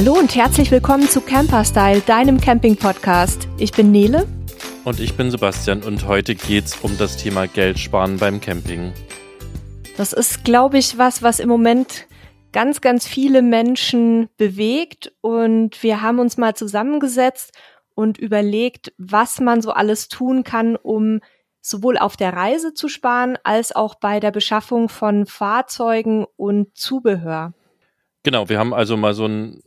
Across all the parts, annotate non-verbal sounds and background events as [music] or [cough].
Hallo und herzlich willkommen zu Camperstyle, deinem Camping-Podcast. Ich bin Nele. Und ich bin Sebastian und heute geht's um das Thema Geld sparen beim Camping. Das ist, glaube ich, was, was im Moment ganz, ganz viele Menschen bewegt. Und wir haben uns mal zusammengesetzt und überlegt, was man so alles tun kann, um sowohl auf der Reise zu sparen, als auch bei der Beschaffung von Fahrzeugen und Zubehör. Genau, wir haben also mal so ein,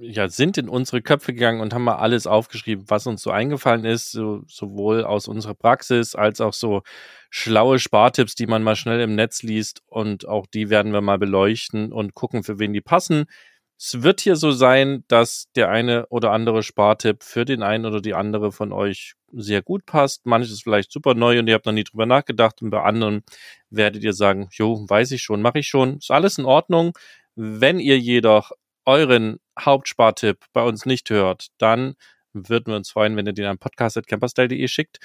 ja, sind in unsere Köpfe gegangen und haben mal alles aufgeschrieben, was uns so eingefallen ist, so, sowohl aus unserer Praxis als auch so schlaue Spartipps, die man mal schnell im Netz liest und auch die werden wir mal beleuchten und gucken, für wen die passen. Es wird hier so sein, dass der eine oder andere Spartipp für den einen oder die andere von euch sehr gut passt. Manches ist vielleicht super neu und ihr habt noch nie drüber nachgedacht und bei anderen werdet ihr sagen, jo, weiß ich schon, mache ich schon, ist alles in Ordnung. Wenn ihr jedoch euren Hauptspartipp bei uns nicht hört, dann würden wir uns freuen, wenn ihr den an podcast.camperstyle.de schickt.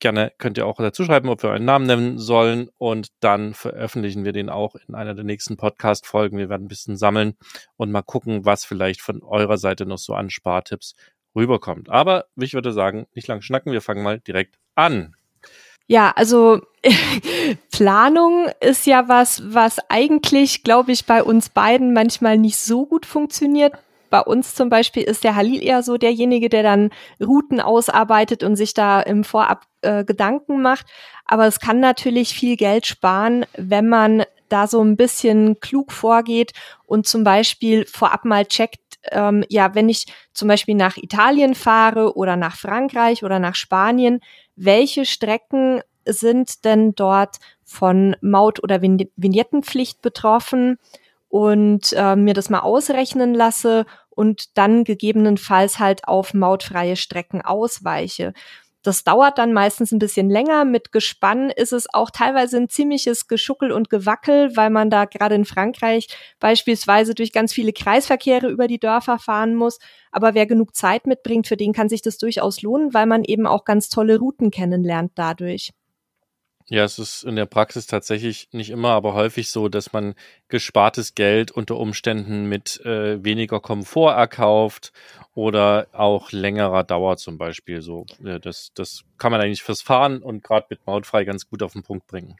Gerne könnt ihr auch dazu schreiben, ob wir euren Namen nennen sollen und dann veröffentlichen wir den auch in einer der nächsten Podcast-Folgen. Wir werden ein bisschen sammeln und mal gucken, was vielleicht von eurer Seite noch so an Spartipps rüberkommt. Aber ich würde sagen, nicht lang schnacken, wir fangen mal direkt an. Ja, also [laughs] Planung ist ja was, was eigentlich, glaube ich, bei uns beiden manchmal nicht so gut funktioniert. Bei uns zum Beispiel ist der Halil eher so derjenige, der dann Routen ausarbeitet und sich da im Vorab äh, Gedanken macht. Aber es kann natürlich viel Geld sparen, wenn man da so ein bisschen klug vorgeht und zum Beispiel vorab mal checkt, ähm, ja, wenn ich zum Beispiel nach Italien fahre oder nach Frankreich oder nach Spanien, welche Strecken sind denn dort von Maut- oder Vignettenpflicht betroffen und äh, mir das mal ausrechnen lasse und dann gegebenenfalls halt auf mautfreie Strecken ausweiche. Das dauert dann meistens ein bisschen länger. Mit Gespann ist es auch teilweise ein ziemliches Geschuckel und Gewackel, weil man da gerade in Frankreich beispielsweise durch ganz viele Kreisverkehre über die Dörfer fahren muss. Aber wer genug Zeit mitbringt, für den kann sich das durchaus lohnen, weil man eben auch ganz tolle Routen kennenlernt dadurch. Ja, es ist in der Praxis tatsächlich nicht immer, aber häufig so, dass man gespartes Geld unter Umständen mit äh, weniger Komfort erkauft oder auch längerer Dauer zum Beispiel. So, das, das kann man eigentlich fürs Fahren und gerade mit Mautfrei ganz gut auf den Punkt bringen.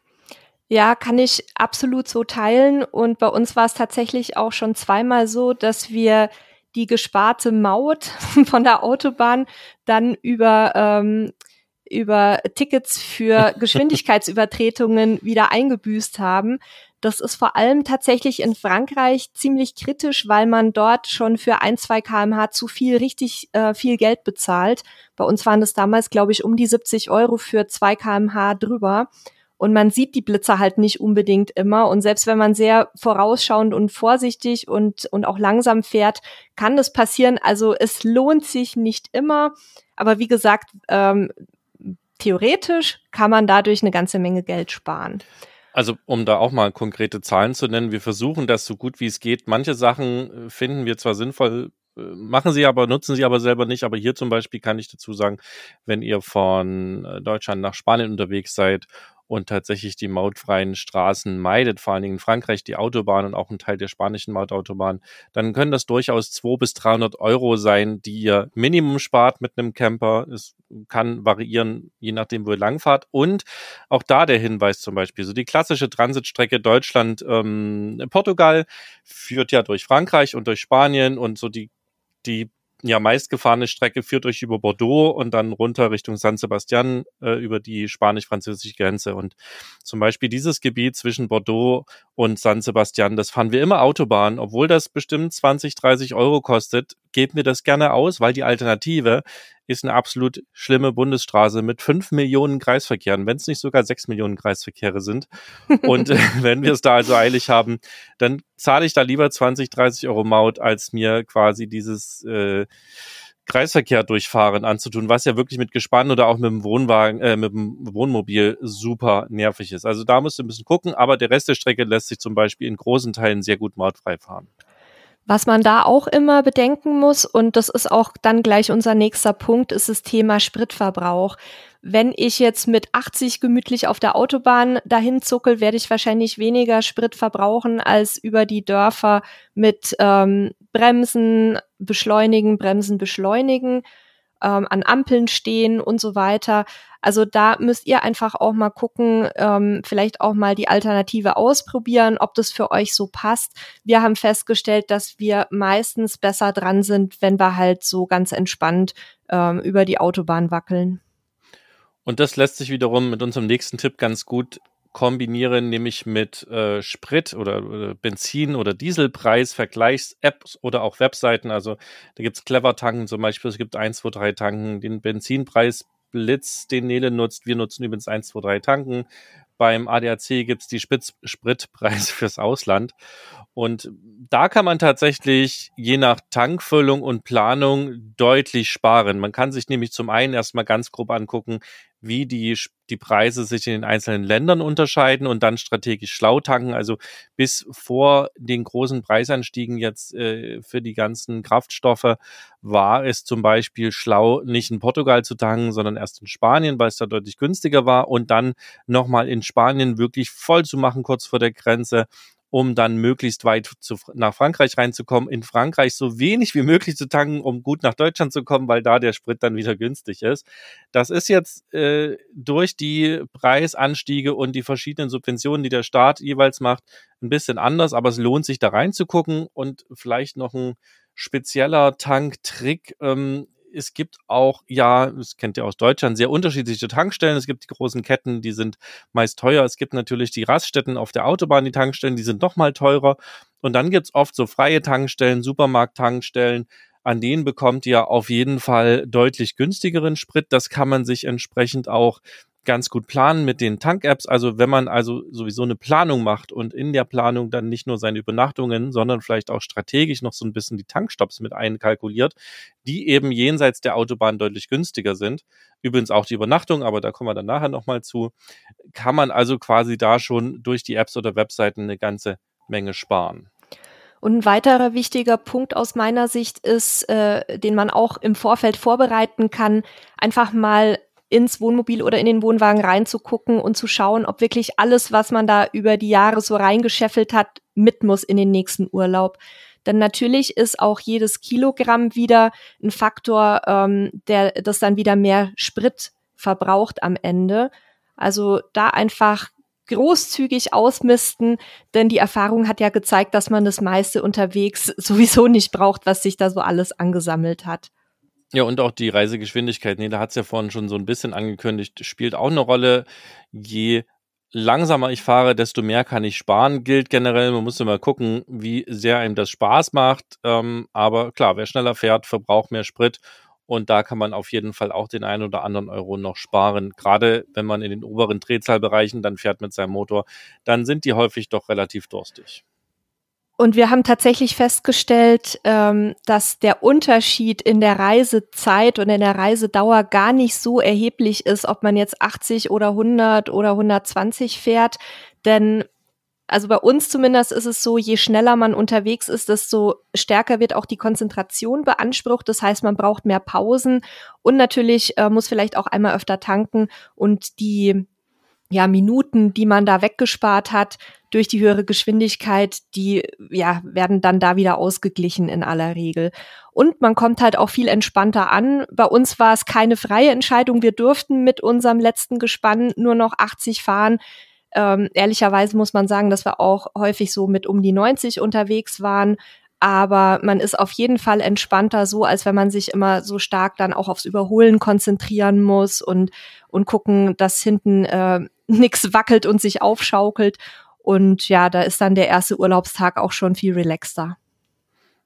Ja, kann ich absolut so teilen. Und bei uns war es tatsächlich auch schon zweimal so, dass wir die gesparte Maut [laughs] von der Autobahn dann über ähm, über Tickets für [laughs] Geschwindigkeitsübertretungen wieder eingebüßt haben. Das ist vor allem tatsächlich in Frankreich ziemlich kritisch, weil man dort schon für ein, zwei kmh zu viel richtig äh, viel Geld bezahlt. Bei uns waren das damals, glaube ich, um die 70 Euro für zwei kmh drüber. Und man sieht die Blitzer halt nicht unbedingt immer. Und selbst wenn man sehr vorausschauend und vorsichtig und, und auch langsam fährt, kann das passieren. Also es lohnt sich nicht immer. Aber wie gesagt, ähm, theoretisch kann man dadurch eine ganze Menge Geld sparen. Also um da auch mal konkrete Zahlen zu nennen, wir versuchen das so gut wie es geht. Manche Sachen äh, finden wir zwar sinnvoll, äh, machen sie aber, nutzen sie aber selber nicht. Aber hier zum Beispiel kann ich dazu sagen, wenn ihr von äh, Deutschland nach Spanien unterwegs seid und tatsächlich die mautfreien Straßen meidet, vor allen Dingen in Frankreich die Autobahn und auch ein Teil der spanischen Mautautobahn, dann können das durchaus 200 bis 300 Euro sein, die ihr Minimum spart mit einem Camper. Es kann variieren, je nachdem, wo ihr langfahrt. Und auch da der Hinweis zum Beispiel, so die klassische Transitstrecke Deutschland-Portugal ähm, führt ja durch Frankreich und durch Spanien und so die die ja meistgefahrene Strecke führt euch über Bordeaux und dann runter Richtung San Sebastian äh, über die spanisch-französische Grenze. Und zum Beispiel dieses Gebiet zwischen Bordeaux und San Sebastian, das fahren wir immer Autobahn, obwohl das bestimmt 20, 30 Euro kostet, gebt mir das gerne aus, weil die Alternative ist eine absolut schlimme Bundesstraße mit fünf Millionen Kreisverkehren, wenn es nicht sogar sechs Millionen Kreisverkehre sind. Und äh, [laughs] wenn wir es da also eilig haben, dann zahle ich da lieber 20, 30 Euro Maut, als mir quasi dieses äh, Kreisverkehr durchfahren anzutun, was ja wirklich mit Gespann oder auch mit dem Wohnwagen, äh, mit dem Wohnmobil super nervig ist. Also da musst du ein bisschen gucken, aber der Rest der Strecke lässt sich zum Beispiel in großen Teilen sehr gut mautfrei fahren. Was man da auch immer bedenken muss, und das ist auch dann gleich unser nächster Punkt, ist das Thema Spritverbrauch. Wenn ich jetzt mit 80 gemütlich auf der Autobahn dahin zuckel, werde ich wahrscheinlich weniger Sprit verbrauchen als über die Dörfer mit ähm, Bremsen, beschleunigen, Bremsen, beschleunigen, ähm, an Ampeln stehen und so weiter. Also da müsst ihr einfach auch mal gucken, ähm, vielleicht auch mal die Alternative ausprobieren, ob das für euch so passt. Wir haben festgestellt, dass wir meistens besser dran sind, wenn wir halt so ganz entspannt ähm, über die Autobahn wackeln. Und das lässt sich wiederum mit unserem nächsten Tipp ganz gut kombinieren, nämlich mit äh, Sprit oder äh, Benzin oder Dieselpreis, Vergleichs-Apps oder auch Webseiten. Also da gibt's Clever Tanken zum Beispiel, es gibt 1, 2, 3 Tanken, den Benzinpreis Blitz, den Nele nutzt. Wir nutzen übrigens 1, 2, 3 Tanken. Beim ADAC gibt's die Spitz Spritpreise [laughs] fürs Ausland. Und da kann man tatsächlich je nach Tankfüllung und Planung deutlich sparen. Man kann sich nämlich zum einen erstmal ganz grob angucken, wie die, die Preise sich in den einzelnen Ländern unterscheiden und dann strategisch schlau tanken. Also bis vor den großen Preisanstiegen jetzt äh, für die ganzen Kraftstoffe war es zum Beispiel schlau, nicht in Portugal zu tanken, sondern erst in Spanien, weil es da deutlich günstiger war und dann nochmal in Spanien wirklich voll zu machen kurz vor der Grenze um dann möglichst weit zu, nach Frankreich reinzukommen, in Frankreich so wenig wie möglich zu tanken, um gut nach Deutschland zu kommen, weil da der Sprit dann wieder günstig ist. Das ist jetzt äh, durch die Preisanstiege und die verschiedenen Subventionen, die der Staat jeweils macht, ein bisschen anders, aber es lohnt sich da reinzugucken und vielleicht noch ein spezieller Tanktrick. Ähm, es gibt auch, ja, das kennt ihr aus Deutschland, sehr unterschiedliche Tankstellen. Es gibt die großen Ketten, die sind meist teuer. Es gibt natürlich die Raststätten auf der Autobahn, die Tankstellen, die sind noch mal teurer. Und dann gibt's oft so freie Tankstellen, Supermarkt-Tankstellen, an denen bekommt ihr auf jeden Fall deutlich günstigeren Sprit. Das kann man sich entsprechend auch ganz gut planen mit den Tank-Apps. Also wenn man also sowieso eine Planung macht und in der Planung dann nicht nur seine Übernachtungen, sondern vielleicht auch strategisch noch so ein bisschen die Tankstops mit einkalkuliert, die eben jenseits der Autobahn deutlich günstiger sind. Übrigens auch die Übernachtung, aber da kommen wir dann nachher nochmal zu. Kann man also quasi da schon durch die Apps oder Webseiten eine ganze Menge sparen. Und ein weiterer wichtiger Punkt aus meiner Sicht ist, äh, den man auch im Vorfeld vorbereiten kann, einfach mal ins Wohnmobil oder in den Wohnwagen reinzugucken und zu schauen, ob wirklich alles, was man da über die Jahre so reingescheffelt hat, mit muss in den nächsten Urlaub. Denn natürlich ist auch jedes Kilogramm wieder ein Faktor, ähm, der das dann wieder mehr Sprit verbraucht am Ende. Also da einfach großzügig ausmisten, denn die Erfahrung hat ja gezeigt, dass man das meiste unterwegs sowieso nicht braucht, was sich da so alles angesammelt hat. Ja, und auch die Reisegeschwindigkeit, nee, da hat's ja vorhin schon so ein bisschen angekündigt, spielt auch eine Rolle. Je langsamer ich fahre, desto mehr kann ich sparen, gilt generell. Man muss immer gucken, wie sehr einem das Spaß macht. Ähm, aber klar, wer schneller fährt, verbraucht mehr Sprit. Und da kann man auf jeden Fall auch den einen oder anderen Euro noch sparen. Gerade wenn man in den oberen Drehzahlbereichen dann fährt mit seinem Motor, dann sind die häufig doch relativ durstig. Und wir haben tatsächlich festgestellt, ähm, dass der Unterschied in der Reisezeit und in der Reisedauer gar nicht so erheblich ist, ob man jetzt 80 oder 100 oder 120 fährt. Denn also bei uns zumindest ist es so, je schneller man unterwegs ist, desto stärker wird auch die Konzentration beansprucht. Das heißt, man braucht mehr Pausen und natürlich äh, muss vielleicht auch einmal öfter tanken und die ja, Minuten, die man da weggespart hat durch die höhere Geschwindigkeit, die ja, werden dann da wieder ausgeglichen in aller Regel. Und man kommt halt auch viel entspannter an. Bei uns war es keine freie Entscheidung. Wir durften mit unserem letzten Gespann nur noch 80 fahren. Ähm, ehrlicherweise muss man sagen, dass wir auch häufig so mit um die 90 unterwegs waren aber man ist auf jeden Fall entspannter so, als wenn man sich immer so stark dann auch aufs Überholen konzentrieren muss und, und gucken, dass hinten äh, nichts wackelt und sich aufschaukelt. Und ja, da ist dann der erste Urlaubstag auch schon viel relaxter.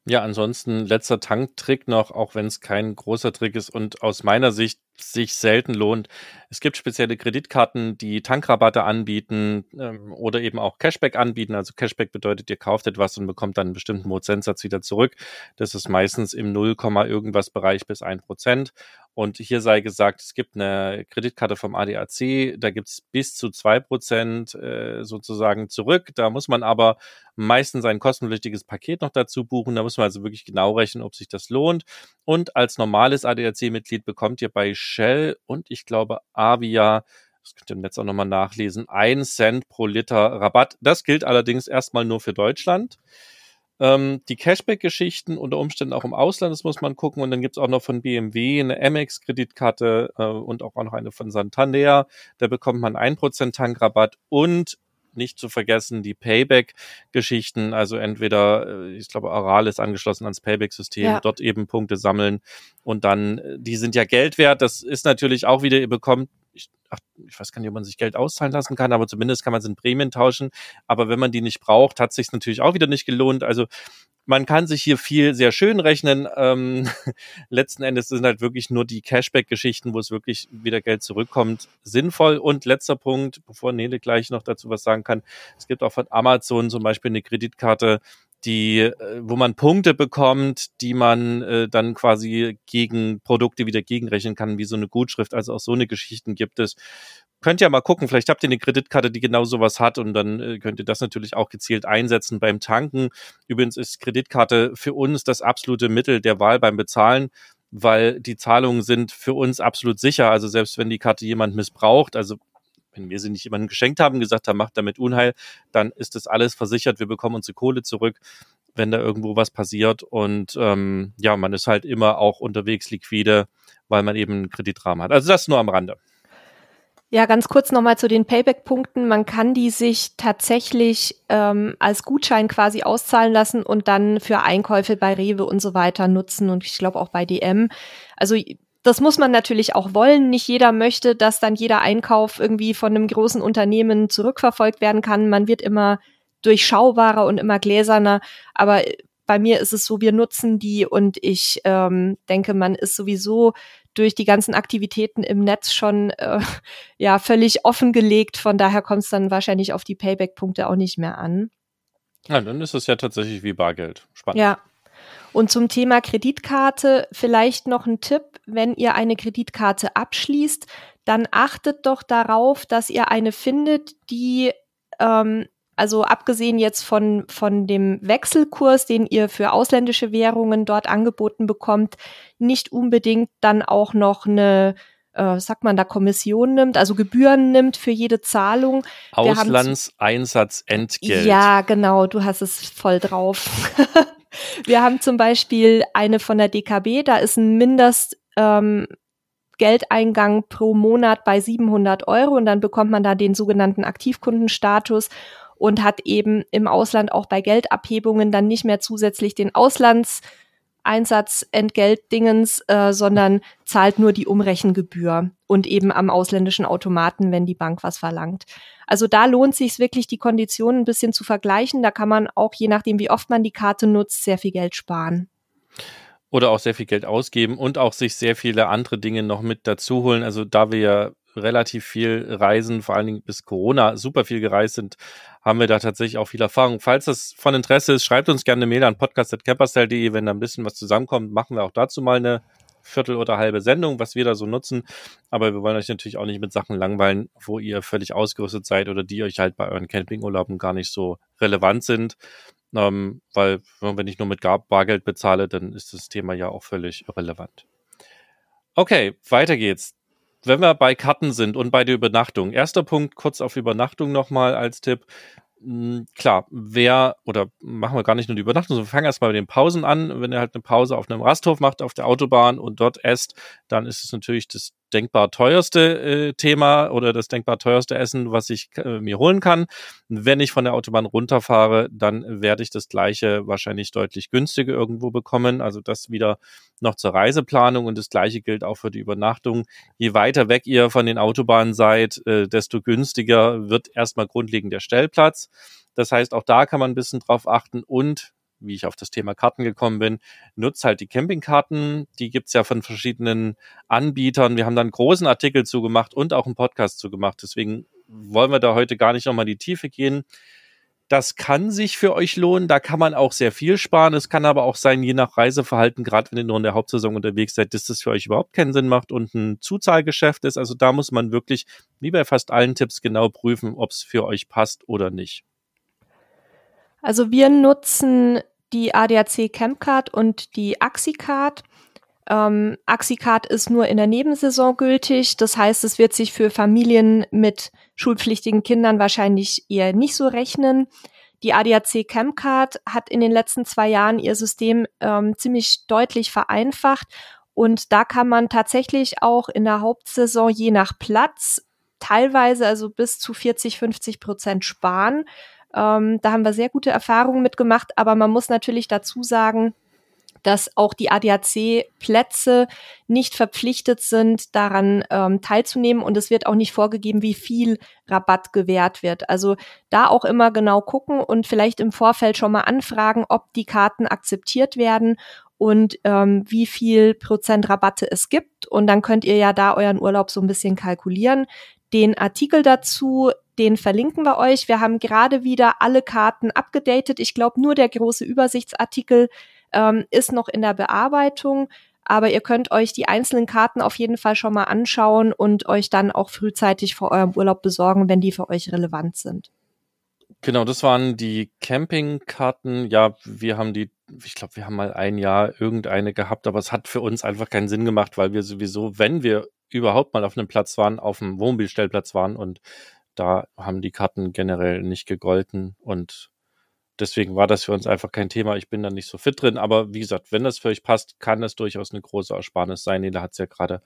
Ja, ansonsten letzter Tanktrick noch, auch wenn es kein großer Trick ist und aus meiner Sicht sich selten lohnt. Es gibt spezielle Kreditkarten, die Tankrabatte anbieten ähm, oder eben auch Cashback anbieten. Also Cashback bedeutet, ihr kauft etwas und bekommt dann einen bestimmten Prozentsatz wieder zurück. Das ist meistens im 0, irgendwas Bereich bis 1 Prozent. Und hier sei gesagt, es gibt eine Kreditkarte vom ADAC, da gibt's bis zu zwei Prozent äh, sozusagen zurück. Da muss man aber meistens ein kostenpflichtiges Paket noch dazu buchen. Da muss man also wirklich genau rechnen, ob sich das lohnt. Und als normales ADAC-Mitglied bekommt ihr bei Shell und ich glaube Avia das könnt ihr im Netz auch nochmal nachlesen, ein Cent pro Liter Rabatt. Das gilt allerdings erstmal nur für Deutschland. Ähm, die Cashback-Geschichten unter Umständen auch im Ausland, das muss man gucken. Und dann gibt's auch noch von BMW eine Amex-Kreditkarte äh, und auch noch eine von Santander. Da bekommt man 1% Tankrabatt und nicht zu vergessen die Payback-Geschichten, also entweder, äh, ich glaube, Aral ist angeschlossen ans Payback-System, ja. dort eben Punkte sammeln und dann, äh, die sind ja Geld wert. Das ist natürlich auch wieder, ihr bekommt ich, ach, ich weiß gar nicht, ob man sich Geld auszahlen lassen kann, aber zumindest kann man es in Prämien tauschen. Aber wenn man die nicht braucht, hat sich natürlich auch wieder nicht gelohnt. Also man kann sich hier viel sehr schön rechnen. Ähm, [laughs] letzten Endes sind halt wirklich nur die Cashback-Geschichten, wo es wirklich wieder Geld zurückkommt, sinnvoll. Und letzter Punkt, bevor Nele gleich noch dazu was sagen kann, es gibt auch von Amazon zum Beispiel eine Kreditkarte, die, äh, wo man Punkte bekommt, die man äh, dann quasi gegen Produkte wieder gegenrechnen kann, wie so eine Gutschrift. Also auch so eine Geschichten gibt es. Könnt ihr mal gucken, vielleicht habt ihr eine Kreditkarte, die genau sowas hat und dann äh, könnt ihr das natürlich auch gezielt einsetzen beim Tanken. Übrigens ist Kreditkarte für uns das absolute Mittel der Wahl beim Bezahlen weil die Zahlungen sind für uns absolut sicher. Also selbst wenn die Karte jemand missbraucht, also wenn wir sie nicht jemandem geschenkt haben, gesagt haben, macht damit Unheil, dann ist das alles versichert, wir bekommen unsere Kohle zurück, wenn da irgendwo was passiert. Und ähm, ja, man ist halt immer auch unterwegs liquide, weil man eben einen Kreditrahmen hat. Also das nur am Rande. Ja, ganz kurz nochmal zu den Payback-Punkten. Man kann die sich tatsächlich ähm, als Gutschein quasi auszahlen lassen und dann für Einkäufe bei Rewe und so weiter nutzen und ich glaube auch bei DM. Also das muss man natürlich auch wollen. Nicht jeder möchte, dass dann jeder Einkauf irgendwie von einem großen Unternehmen zurückverfolgt werden kann. Man wird immer durchschaubarer und immer gläserner. Aber bei mir ist es so, wir nutzen die und ich ähm, denke, man ist sowieso durch die ganzen Aktivitäten im Netz schon äh, [laughs] ja völlig offengelegt. Von daher kommt es dann wahrscheinlich auf die Payback-Punkte auch nicht mehr an. Ja, dann ist es ja tatsächlich wie Bargeld. Spannend. Ja, und zum Thema Kreditkarte vielleicht noch ein Tipp, wenn ihr eine Kreditkarte abschließt, dann achtet doch darauf, dass ihr eine findet, die ähm, also abgesehen jetzt von, von dem Wechselkurs, den ihr für ausländische Währungen dort angeboten bekommt, nicht unbedingt dann auch noch eine, äh, sagt man da, Kommission nimmt, also Gebühren nimmt für jede Zahlung. Auslandseinsatzentgelt. Ja, genau, du hast es voll drauf. [laughs] Wir haben zum Beispiel eine von der DKB, da ist ein Mindest, ähm, Geldeingang pro Monat bei 700 Euro und dann bekommt man da den sogenannten Aktivkundenstatus und hat eben im Ausland auch bei Geldabhebungen dann nicht mehr zusätzlich den Auslands Einsatzentgeltdingens, äh, sondern zahlt nur die Umrechengebühr und eben am ausländischen Automaten, wenn die Bank was verlangt. Also da lohnt sich wirklich, die Konditionen ein bisschen zu vergleichen. Da kann man auch, je nachdem, wie oft man die Karte nutzt, sehr viel Geld sparen. Oder auch sehr viel Geld ausgeben und auch sich sehr viele andere Dinge noch mit dazu holen. Also da wir ja relativ viel reisen, vor allen Dingen bis Corona super viel gereist sind, haben wir da tatsächlich auch viel Erfahrung. Falls das von Interesse ist, schreibt uns gerne eine Mail an podcast.camperstyle.de, wenn da ein bisschen was zusammenkommt, machen wir auch dazu mal eine Viertel oder halbe Sendung, was wir da so nutzen. Aber wir wollen euch natürlich auch nicht mit Sachen langweilen, wo ihr völlig ausgerüstet seid oder die euch halt bei euren Campingurlauben gar nicht so relevant sind. Ähm, weil wenn ich nur mit Bargeld bezahle, dann ist das Thema ja auch völlig irrelevant. Okay, weiter geht's wenn wir bei Karten sind und bei der Übernachtung, erster Punkt kurz auf Übernachtung nochmal als Tipp. Hm, klar, wer, oder machen wir gar nicht nur die Übernachtung, sondern fangen erstmal mit den Pausen an. Wenn ihr halt eine Pause auf einem Rasthof macht, auf der Autobahn und dort esst, dann ist es natürlich das denkbar teuerste äh, Thema oder das denkbar teuerste Essen, was ich äh, mir holen kann. Wenn ich von der Autobahn runterfahre, dann werde ich das gleiche wahrscheinlich deutlich günstiger irgendwo bekommen. Also das wieder noch zur Reiseplanung und das gleiche gilt auch für die Übernachtung. Je weiter weg ihr von den Autobahnen seid, äh, desto günstiger wird erstmal grundlegend der Stellplatz. Das heißt, auch da kann man ein bisschen drauf achten und wie ich auf das Thema Karten gekommen bin, nutzt halt die Campingkarten. Die gibt's ja von verschiedenen Anbietern. Wir haben da einen großen Artikel zugemacht und auch einen Podcast zugemacht. Deswegen wollen wir da heute gar nicht nochmal in die Tiefe gehen. Das kann sich für euch lohnen. Da kann man auch sehr viel sparen. Es kann aber auch sein, je nach Reiseverhalten, gerade wenn ihr nur in der Hauptsaison unterwegs seid, dass das für euch überhaupt keinen Sinn macht und ein Zuzahlgeschäft ist. Also da muss man wirklich, wie bei fast allen Tipps, genau prüfen, ob es für euch passt oder nicht. Also wir nutzen die ADAC Campcard und die AxiCard. Ähm, AxiCard ist nur in der Nebensaison gültig. Das heißt, es wird sich für Familien mit schulpflichtigen Kindern wahrscheinlich eher nicht so rechnen. Die ADAC Campcard hat in den letzten zwei Jahren ihr System ähm, ziemlich deutlich vereinfacht. Und da kann man tatsächlich auch in der Hauptsaison je nach Platz teilweise also bis zu 40, 50 Prozent sparen. Ähm, da haben wir sehr gute Erfahrungen mitgemacht, aber man muss natürlich dazu sagen, dass auch die ADAC-Plätze nicht verpflichtet sind, daran ähm, teilzunehmen und es wird auch nicht vorgegeben, wie viel Rabatt gewährt wird. Also da auch immer genau gucken und vielleicht im Vorfeld schon mal anfragen, ob die Karten akzeptiert werden und ähm, wie viel Prozent Rabatte es gibt. Und dann könnt ihr ja da euren Urlaub so ein bisschen kalkulieren. Den Artikel dazu den verlinken wir euch. Wir haben gerade wieder alle Karten abgedatet. Ich glaube, nur der große Übersichtsartikel ähm, ist noch in der Bearbeitung. Aber ihr könnt euch die einzelnen Karten auf jeden Fall schon mal anschauen und euch dann auch frühzeitig vor eurem Urlaub besorgen, wenn die für euch relevant sind. Genau, das waren die Campingkarten. Ja, wir haben die, ich glaube, wir haben mal ein Jahr irgendeine gehabt, aber es hat für uns einfach keinen Sinn gemacht, weil wir sowieso, wenn wir überhaupt mal auf einem Platz waren, auf dem Wohnmobilstellplatz waren und da haben die Karten generell nicht gegolten und deswegen war das für uns einfach kein Thema. Ich bin da nicht so fit drin, aber wie gesagt, wenn das für euch passt, kann das durchaus eine große Ersparnis sein. Nela hat es ja gerade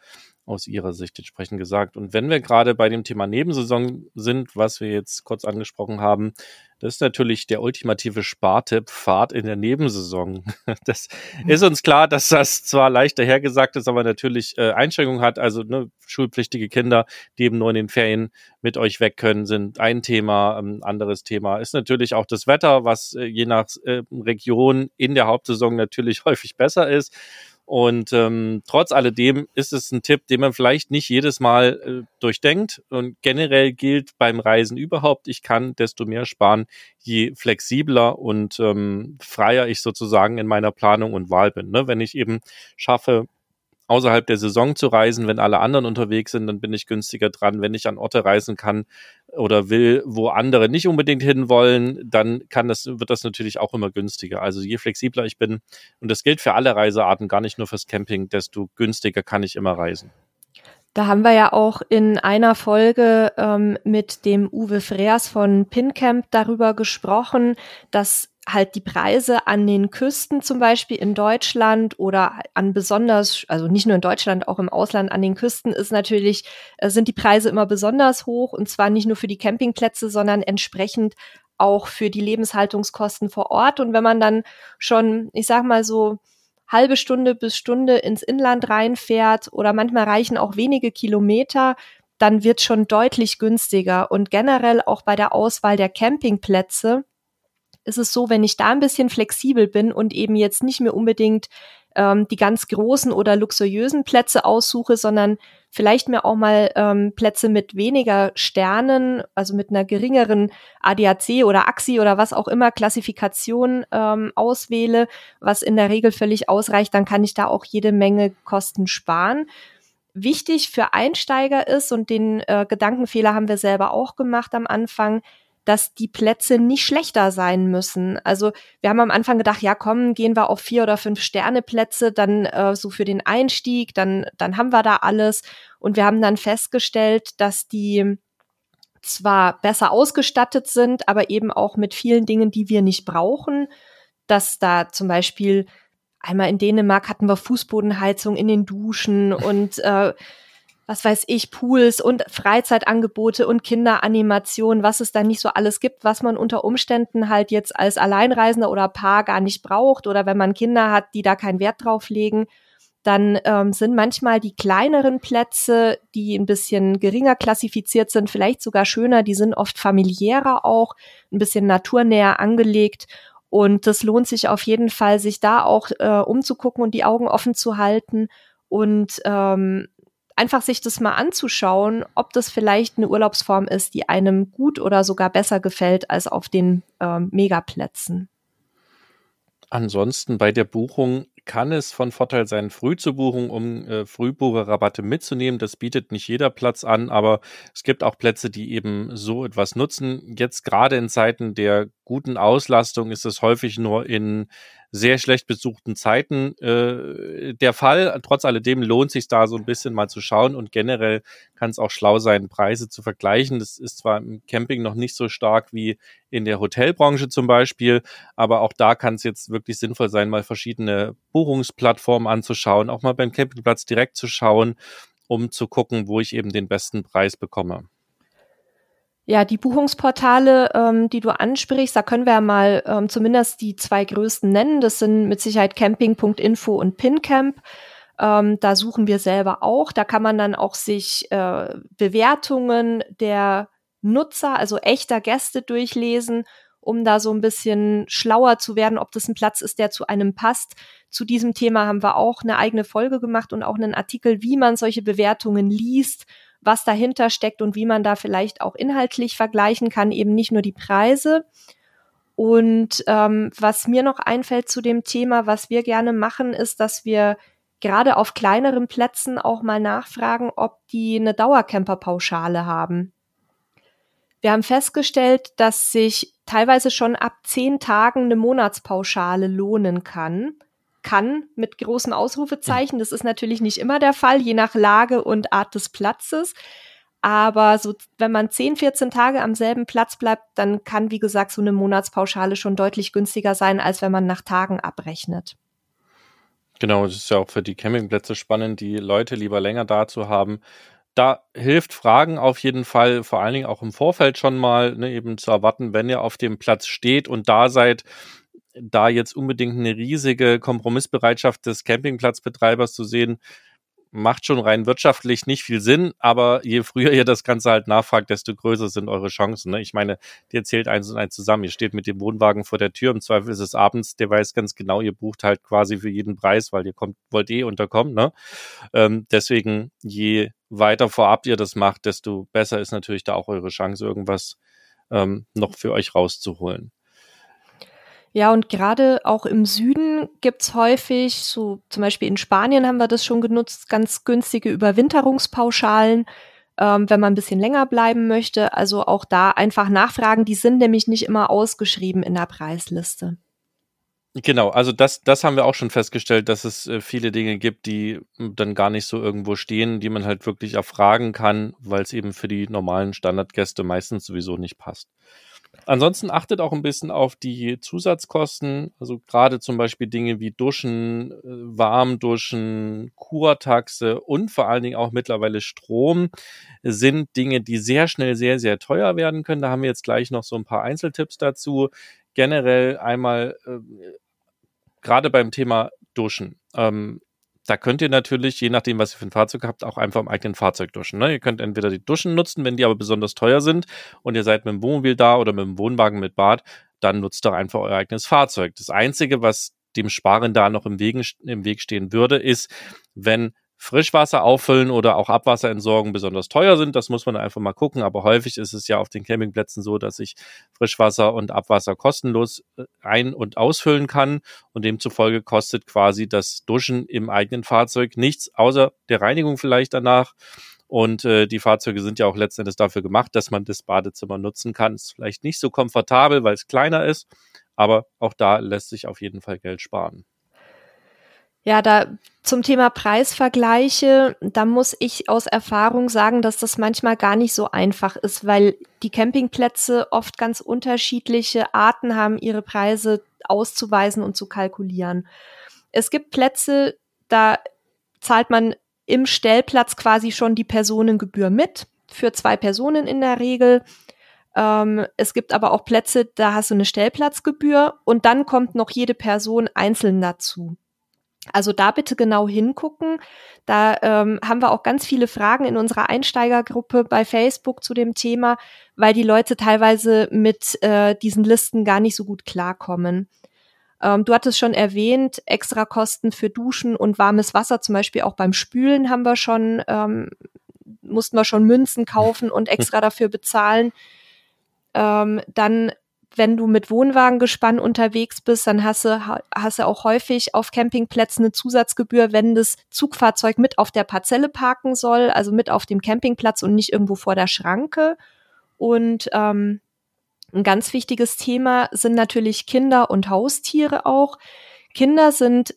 aus ihrer Sicht entsprechend gesagt. Und wenn wir gerade bei dem Thema Nebensaison sind, was wir jetzt kurz angesprochen haben, das ist natürlich der ultimative Spartipp, Fahrt in der Nebensaison. [laughs] Das ist uns klar, dass das zwar leicht dahergesagt ist, aber natürlich äh, Einschränkungen hat. Also ne, schulpflichtige Kinder, die eben nur in den Ferien mit euch weg können, sind ein Thema. Ein ähm, anderes Thema ist natürlich auch das Wetter, was äh, je nach äh, Region in der Hauptsaison natürlich [laughs] häufig besser ist. Und ähm, trotz alledem ist es ein Tipp, den man vielleicht nicht jedes Mal äh, durchdenkt. Und generell gilt beim Reisen überhaupt, ich kann desto mehr sparen, je flexibler und ähm, freier ich sozusagen in meiner Planung und Wahl bin. Ne? Wenn ich eben schaffe, außerhalb der Saison zu reisen, wenn alle anderen unterwegs sind, dann bin ich günstiger dran. Wenn ich an Orte reisen kann oder will, wo andere nicht unbedingt hinwollen, dann kann das, wird das natürlich auch immer günstiger. Also je flexibler ich bin, und das gilt für alle Reisearten, gar nicht nur fürs Camping, desto günstiger kann ich immer reisen. Da haben wir ja auch in einer Folge ähm, mit dem Uwe Freers von PinCamp darüber gesprochen, dass halt die Preise an den Küsten zum Beispiel in Deutschland oder an besonders, also nicht nur in Deutschland, auch im Ausland an den Küsten ist natürlich, äh, sind die Preise immer besonders hoch und zwar nicht nur für die Campingplätze, sondern entsprechend auch für die Lebenshaltungskosten vor Ort. Und wenn man dann schon, ich sag mal so, halbe Stunde bis Stunde ins Inland reinfährt oder manchmal reichen auch wenige Kilometer, dann wird schon deutlich günstiger. Und generell auch bei der Auswahl der Campingplätze ist es so, wenn ich da ein bisschen flexibel bin und eben jetzt nicht mehr unbedingt ähm, die ganz großen oder luxuriösen Plätze aussuche, sondern vielleicht mir auch mal ähm, Plätze mit weniger Sternen, also mit einer geringeren ADAC oder AXI oder was auch immer Klassifikation ähm, auswähle, was in der Regel völlig ausreicht, dann kann ich da auch jede Menge Kosten sparen. Wichtig für Einsteiger ist, und den äh, Gedankenfehler haben wir selber auch gemacht am Anfang, dass die Plätze nicht schlechter sein müssen. Also wir haben am Anfang gedacht, ja komm, gehen wir auf vier oder fünf Sterne Plätze, dann äh, so für den Einstieg, dann, dann haben wir da alles. Und wir haben dann festgestellt, dass die zwar besser ausgestattet sind, aber eben auch mit vielen Dingen, die wir nicht brauchen, dass da zum Beispiel einmal in Dänemark hatten wir Fußbodenheizung in den Duschen und äh, was weiß ich, Pools und Freizeitangebote und Kinderanimationen, was es da nicht so alles gibt, was man unter Umständen halt jetzt als Alleinreisender oder Paar gar nicht braucht oder wenn man Kinder hat, die da keinen Wert drauf legen, dann ähm, sind manchmal die kleineren Plätze, die ein bisschen geringer klassifiziert sind, vielleicht sogar schöner, die sind oft familiärer auch, ein bisschen naturnäher angelegt. Und das lohnt sich auf jeden Fall, sich da auch äh, umzugucken und die Augen offen zu halten. Und ähm, einfach sich das mal anzuschauen, ob das vielleicht eine Urlaubsform ist, die einem gut oder sogar besser gefällt als auf den ähm, Megaplätzen. Ansonsten bei der Buchung kann es von Vorteil sein, früh zu buchen, um äh, Frühbucherrabatte mitzunehmen. Das bietet nicht jeder Platz an, aber es gibt auch Plätze, die eben so etwas nutzen. Jetzt gerade in Zeiten der guten Auslastung ist es häufig nur in sehr schlecht besuchten Zeiten äh, der Fall. Trotz alledem lohnt sich da so ein bisschen mal zu schauen und generell kann es auch schlau sein, Preise zu vergleichen. Das ist zwar im Camping noch nicht so stark wie in der Hotelbranche zum Beispiel, aber auch da kann es jetzt wirklich sinnvoll sein, mal verschiedene Buchungsplattformen anzuschauen, auch mal beim Campingplatz direkt zu schauen, um zu gucken, wo ich eben den besten Preis bekomme. Ja, die Buchungsportale, ähm, die du ansprichst, da können wir ja mal ähm, zumindest die zwei größten nennen. Das sind mit Sicherheit camping.info und PinCamp. Ähm, da suchen wir selber auch. Da kann man dann auch sich äh, Bewertungen der Nutzer, also echter Gäste durchlesen, um da so ein bisschen schlauer zu werden, ob das ein Platz ist, der zu einem passt. Zu diesem Thema haben wir auch eine eigene Folge gemacht und auch einen Artikel, wie man solche Bewertungen liest was dahinter steckt und wie man da vielleicht auch inhaltlich vergleichen kann, eben nicht nur die Preise. Und ähm, was mir noch einfällt zu dem Thema, was wir gerne machen, ist, dass wir gerade auf kleineren Plätzen auch mal nachfragen, ob die eine Dauercamper-Pauschale haben. Wir haben festgestellt, dass sich teilweise schon ab zehn Tagen eine Monatspauschale lohnen kann kann mit großen Ausrufezeichen. Das ist natürlich nicht immer der Fall, je nach Lage und Art des Platzes. Aber so, wenn man 10, 14 Tage am selben Platz bleibt, dann kann, wie gesagt, so eine Monatspauschale schon deutlich günstiger sein, als wenn man nach Tagen abrechnet. Genau, das ist ja auch für die Campingplätze spannend, die Leute lieber länger da zu haben. Da hilft Fragen auf jeden Fall, vor allen Dingen auch im Vorfeld schon mal, ne, eben zu erwarten, wenn ihr auf dem Platz steht und da seid, da jetzt unbedingt eine riesige Kompromissbereitschaft des Campingplatzbetreibers zu sehen, macht schon rein wirtschaftlich nicht viel Sinn, aber je früher ihr das Ganze halt nachfragt, desto größer sind eure Chancen. Ne? Ich meine, dir zählt eins und eins zusammen. Ihr steht mit dem Wohnwagen vor der Tür, im Zweifel ist es abends, der weiß ganz genau, ihr bucht halt quasi für jeden Preis, weil ihr kommt, wollt eh unterkommen. Ne? Ähm, deswegen, je weiter vorab ihr das macht, desto besser ist natürlich da auch eure Chance, irgendwas ähm, noch für euch rauszuholen. Ja, und gerade auch im Süden gibt's häufig, so zum Beispiel in Spanien haben wir das schon genutzt, ganz günstige Überwinterungspauschalen, ähm, wenn man ein bisschen länger bleiben möchte. Also auch da einfach nachfragen, die sind nämlich nicht immer ausgeschrieben in der Preisliste. Genau, also das, das haben wir auch schon festgestellt, dass es äh, viele Dinge gibt, die dann gar nicht so irgendwo stehen, die man halt wirklich erfragen kann, weil es eben für die normalen Standardgäste meistens sowieso nicht passt. Ansonsten achtet auch ein bisschen auf die Zusatzkosten, also gerade zum Beispiel Dinge wie Duschen, äh, Warmduschen, Kurtaxe und vor allen Dingen auch mittlerweile Strom sind Dinge, die sehr schnell sehr, sehr teuer werden können. Da haben wir jetzt gleich noch so ein paar Einzeltipps dazu. Generell einmal äh, gerade beim Thema Duschen. Ähm, da könnt ihr natürlich, je nachdem, was ihr für ein Fahrzeug habt, auch einfach im eigenen Fahrzeug duschen. Ne? Ihr könnt entweder die Duschen nutzen, wenn die aber besonders teuer sind und ihr seid mit dem Wohnmobil da oder mit dem Wohnwagen mit Bad, dann nutzt doch einfach euer eigenes Fahrzeug. Das Einzige, was dem Sparen da noch im, Wegen, im Weg stehen würde, ist, wenn Frischwasser auffüllen oder auch Abwasser entsorgen besonders teuer sind. Das muss man einfach mal gucken. Aber häufig ist es ja auf den Campingplätzen so, dass ich Frischwasser und Abwasser kostenlos äh, ein- und ausfüllen kann. Und demzufolge kostet quasi das Duschen im eigenen Fahrzeug nichts, außer der Reinigung vielleicht danach. Und äh, die Fahrzeuge sind ja auch letztendlich dafür gemacht, dass man das Badezimmer nutzen kann. Ist vielleicht nicht so komfortabel, weil es kleiner ist, aber auch da lässt sich auf jeden Fall Geld sparen. Ja, da zum Thema Preisvergleiche, da muss ich aus Erfahrung sagen, dass das manchmal gar nicht so einfach ist, weil die Campingplätze oft ganz unterschiedliche Arten haben, ihre Preise auszuweisen und zu kalkulieren. Es gibt Plätze, da zahlt man im Stellplatz quasi schon die Personengebühr mit, für zwei Personen in der Regel. Ähm, es gibt aber auch Plätze, da hast du eine Stellplatzgebühr und dann kommt noch jede Person einzeln dazu. Also da bitte genau hingucken. Da ähm, haben wir auch ganz viele Fragen in unserer Einsteigergruppe bei Facebook zu dem Thema, weil die Leute teilweise mit äh, diesen Listen gar nicht so gut klarkommen. Ähm, du hattest schon erwähnt, extra Kosten für Duschen und warmes Wasser, zum Beispiel auch beim Spülen haben wir schon, ähm, mussten wir schon Münzen kaufen und [laughs] extra dafür bezahlen. Ähm, dann wenn du mit Wohnwagengespann unterwegs bist, dann hast du, hast du auch häufig auf Campingplätzen eine Zusatzgebühr, wenn das Zugfahrzeug mit auf der Parzelle parken soll, also mit auf dem Campingplatz und nicht irgendwo vor der Schranke. Und ähm, ein ganz wichtiges Thema sind natürlich Kinder und Haustiere auch. Kinder sind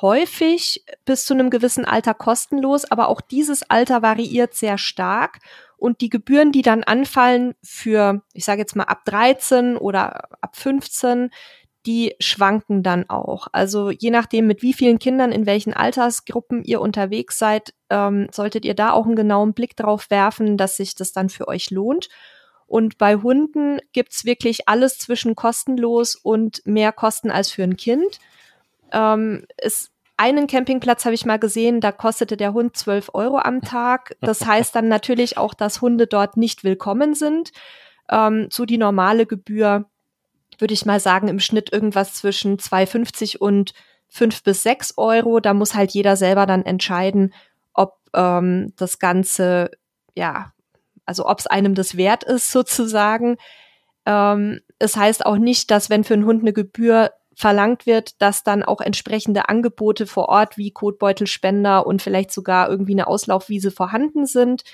häufig bis zu einem gewissen Alter kostenlos, aber auch dieses Alter variiert sehr stark. Und die Gebühren, die dann anfallen für, ich sage jetzt mal ab 13 oder ab 15, die schwanken dann auch. Also je nachdem, mit wie vielen Kindern in welchen Altersgruppen ihr unterwegs seid, ähm, solltet ihr da auch einen genauen Blick drauf werfen, dass sich das dann für euch lohnt. Und bei Hunden gibt's wirklich alles zwischen kostenlos und mehr Kosten als für ein Kind. Ähm, es einen Campingplatz habe ich mal gesehen, da kostete der Hund 12 Euro am Tag. Das heißt dann natürlich auch, dass Hunde dort nicht willkommen sind. Ähm, so die normale Gebühr, würde ich mal sagen, im Schnitt irgendwas zwischen 2,50 und 5 bis 6 Euro. Da muss halt jeder selber dann entscheiden, ob ähm, das Ganze, ja, also ob es einem das wert ist [laughs] sozusagen. Ähm, es heißt auch nicht, dass wenn für einen Hund eine Gebühr verlangt wird, dass dann auch entsprechende Angebote vor Ort wie Kotbeutelspender und vielleicht sogar irgendwie eine Auslaufwiese vorhanden sind.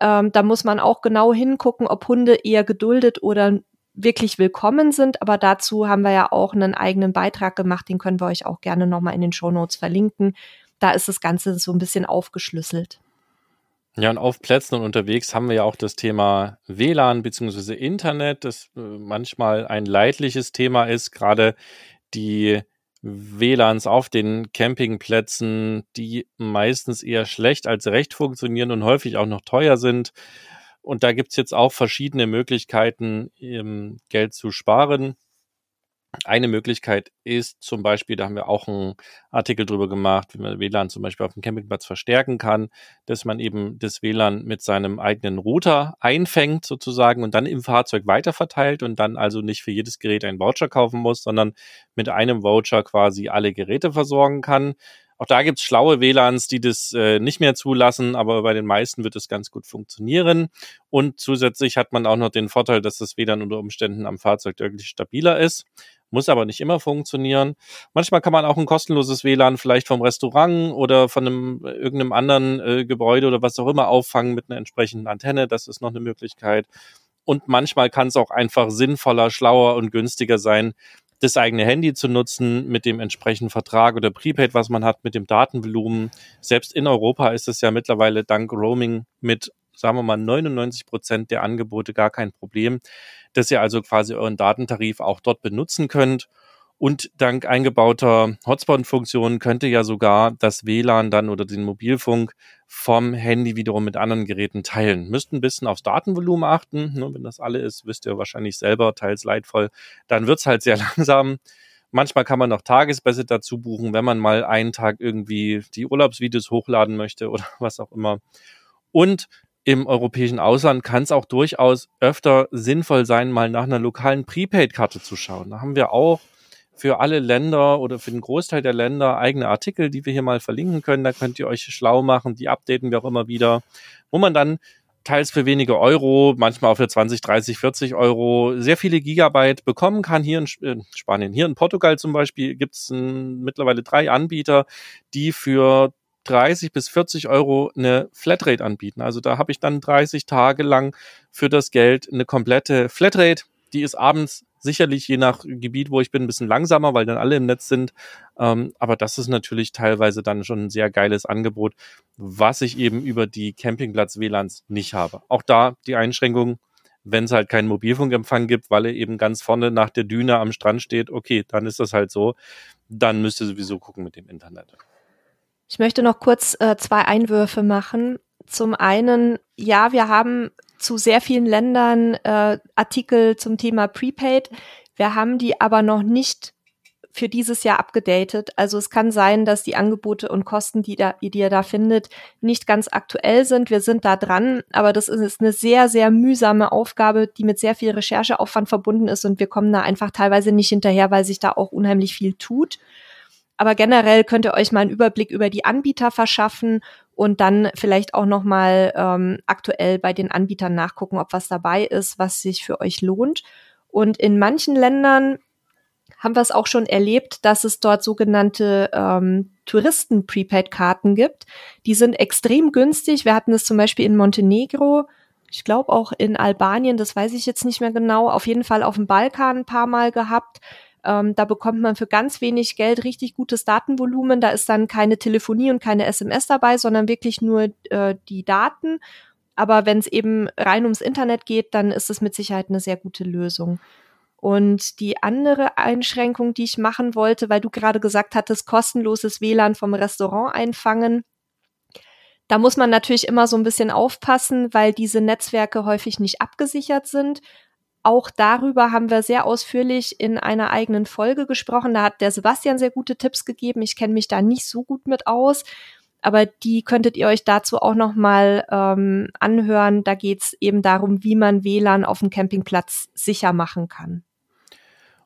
Ähm, da muss man auch genau hingucken, ob Hunde eher geduldet oder wirklich willkommen sind. Aber dazu haben wir ja auch einen eigenen Beitrag gemacht, den können wir euch auch gerne nochmal in den Show Notes verlinken. Da ist das Ganze so ein bisschen aufgeschlüsselt. Ja, und auf Plätzen und unterwegs haben wir ja auch das Thema WLAN bzw. Internet, das äh, manchmal ein leidliches Thema ist, gerade die WLANs auf den Campingplätzen, die meistens eher schlecht als recht funktionieren und häufig auch noch teuer sind. Und da gibt's jetzt auch verschiedene Möglichkeiten, Geld zu sparen. Eine Möglichkeit ist zum Beispiel, da haben wir auch einen Artikel drüber gemacht, wie man WLAN zum Beispiel auf dem Campingplatz verstärken kann, dass man eben das WLAN mit seinem eigenen Router einfängt sozusagen und dann im Fahrzeug weiterverteilt und dann also nicht für jedes Gerät einen Voucher kaufen muss, sondern mit einem Voucher quasi alle Geräte versorgen kann. Auch da gibt's schlaue WLANs, die das äh, nicht mehr zulassen, aber bei den meisten wird es ganz gut funktionieren. Und zusätzlich hat man auch noch den Vorteil, dass das WLAN unter Umständen am Fahrzeug deutlich stabiler ist muss aber nicht immer funktionieren. Manchmal kann man auch ein kostenloses WLAN vielleicht vom Restaurant oder von einem irgendeinem anderen äh, Gebäude oder was auch immer auffangen mit einer entsprechenden Antenne. Das ist noch eine Möglichkeit. Und manchmal kann es auch einfach sinnvoller, schlauer und günstiger sein, das eigene Handy zu nutzen mit dem entsprechenden Vertrag oder Prepaid, was man hat, mit dem Datenvolumen. Selbst in Europa ist es ja mittlerweile dank Roaming mit, sagen wir mal, 99 Prozent der Angebote gar kein Problem dass ihr also quasi euren Datentarif auch dort benutzen könnt. Und dank eingebauter Hotspot-Funktionen könnt ihr ja sogar das WLAN dann oder den Mobilfunk vom Handy wiederum mit anderen Geräten teilen. Müsst ein bisschen aufs Datenvolumen achten. Ne, wenn das alle ist, wisst ihr wahrscheinlich selber, teils leidvoll. Dann wird's halt sehr [laughs] langsam. Manchmal kann man noch Tagesbässe dazu buchen, wenn man mal einen Tag irgendwie die Urlaubsvideos hochladen möchte oder was auch immer. Und im europäischen Ausland kann es auch durchaus öfter sinnvoll sein, mal nach einer lokalen Prepaid-Karte zu schauen. Da haben wir auch für alle Länder oder für den Großteil der Länder eigene Artikel, die wir hier mal verlinken können. Da könnt ihr euch schlau machen, die updaten wir auch immer wieder, wo man dann teils für wenige Euro, manchmal auch für 20, 30, 40 Euro sehr viele Gigabyte bekommen kann. Hier in Spanien, hier in Portugal zum Beispiel gibt es mittlerweile drei Anbieter, die für 30 bis 40 Euro eine Flatrate anbieten. Also da habe ich dann 30 Tage lang für das Geld eine komplette Flatrate. Die ist abends sicherlich je nach Gebiet, wo ich bin, ein bisschen langsamer, weil dann alle im Netz sind. Ähm, aber das ist natürlich teilweise dann schon ein sehr geiles Angebot, was ich eben über die Campingplatz-WLANs nicht habe. Auch da die Einschränkung, wenn es halt keinen Mobilfunkempfang gibt, weil er eben ganz vorne nach der Düne am Strand steht, okay, dann ist das halt so. Dann müsst ihr sowieso gucken mit dem Internet. Ich möchte noch kurz äh, zwei Einwürfe machen. Zum einen, ja, wir haben zu sehr vielen Ländern äh, Artikel zum Thema Prepaid. Wir haben die aber noch nicht für dieses Jahr abgedatet. Also es kann sein, dass die Angebote und Kosten, die, da, die ihr da findet, nicht ganz aktuell sind. Wir sind da dran, aber das ist eine sehr, sehr mühsame Aufgabe, die mit sehr viel Rechercheaufwand verbunden ist und wir kommen da einfach teilweise nicht hinterher, weil sich da auch unheimlich viel tut. Aber generell könnt ihr euch mal einen Überblick über die Anbieter verschaffen und dann vielleicht auch noch mal ähm, aktuell bei den Anbietern nachgucken, ob was dabei ist, was sich für euch lohnt. Und in manchen Ländern haben wir es auch schon erlebt, dass es dort sogenannte ähm, Touristen-Prepaid-Karten gibt. Die sind extrem günstig. Wir hatten es zum Beispiel in Montenegro, ich glaube auch in Albanien, das weiß ich jetzt nicht mehr genau, auf jeden Fall auf dem Balkan ein paar Mal gehabt. Ähm, da bekommt man für ganz wenig Geld richtig gutes Datenvolumen. Da ist dann keine Telefonie und keine SMS dabei, sondern wirklich nur äh, die Daten. Aber wenn es eben rein ums Internet geht, dann ist es mit Sicherheit eine sehr gute Lösung. Und die andere Einschränkung, die ich machen wollte, weil du gerade gesagt hattest, kostenloses WLAN vom Restaurant einfangen. Da muss man natürlich immer so ein bisschen aufpassen, weil diese Netzwerke häufig nicht abgesichert sind. Auch darüber haben wir sehr ausführlich in einer eigenen Folge gesprochen. Da hat der Sebastian sehr gute Tipps gegeben. Ich kenne mich da nicht so gut mit aus, aber die könntet ihr euch dazu auch noch mal ähm, anhören. Da geht es eben darum, wie man WLAN auf dem Campingplatz sicher machen kann.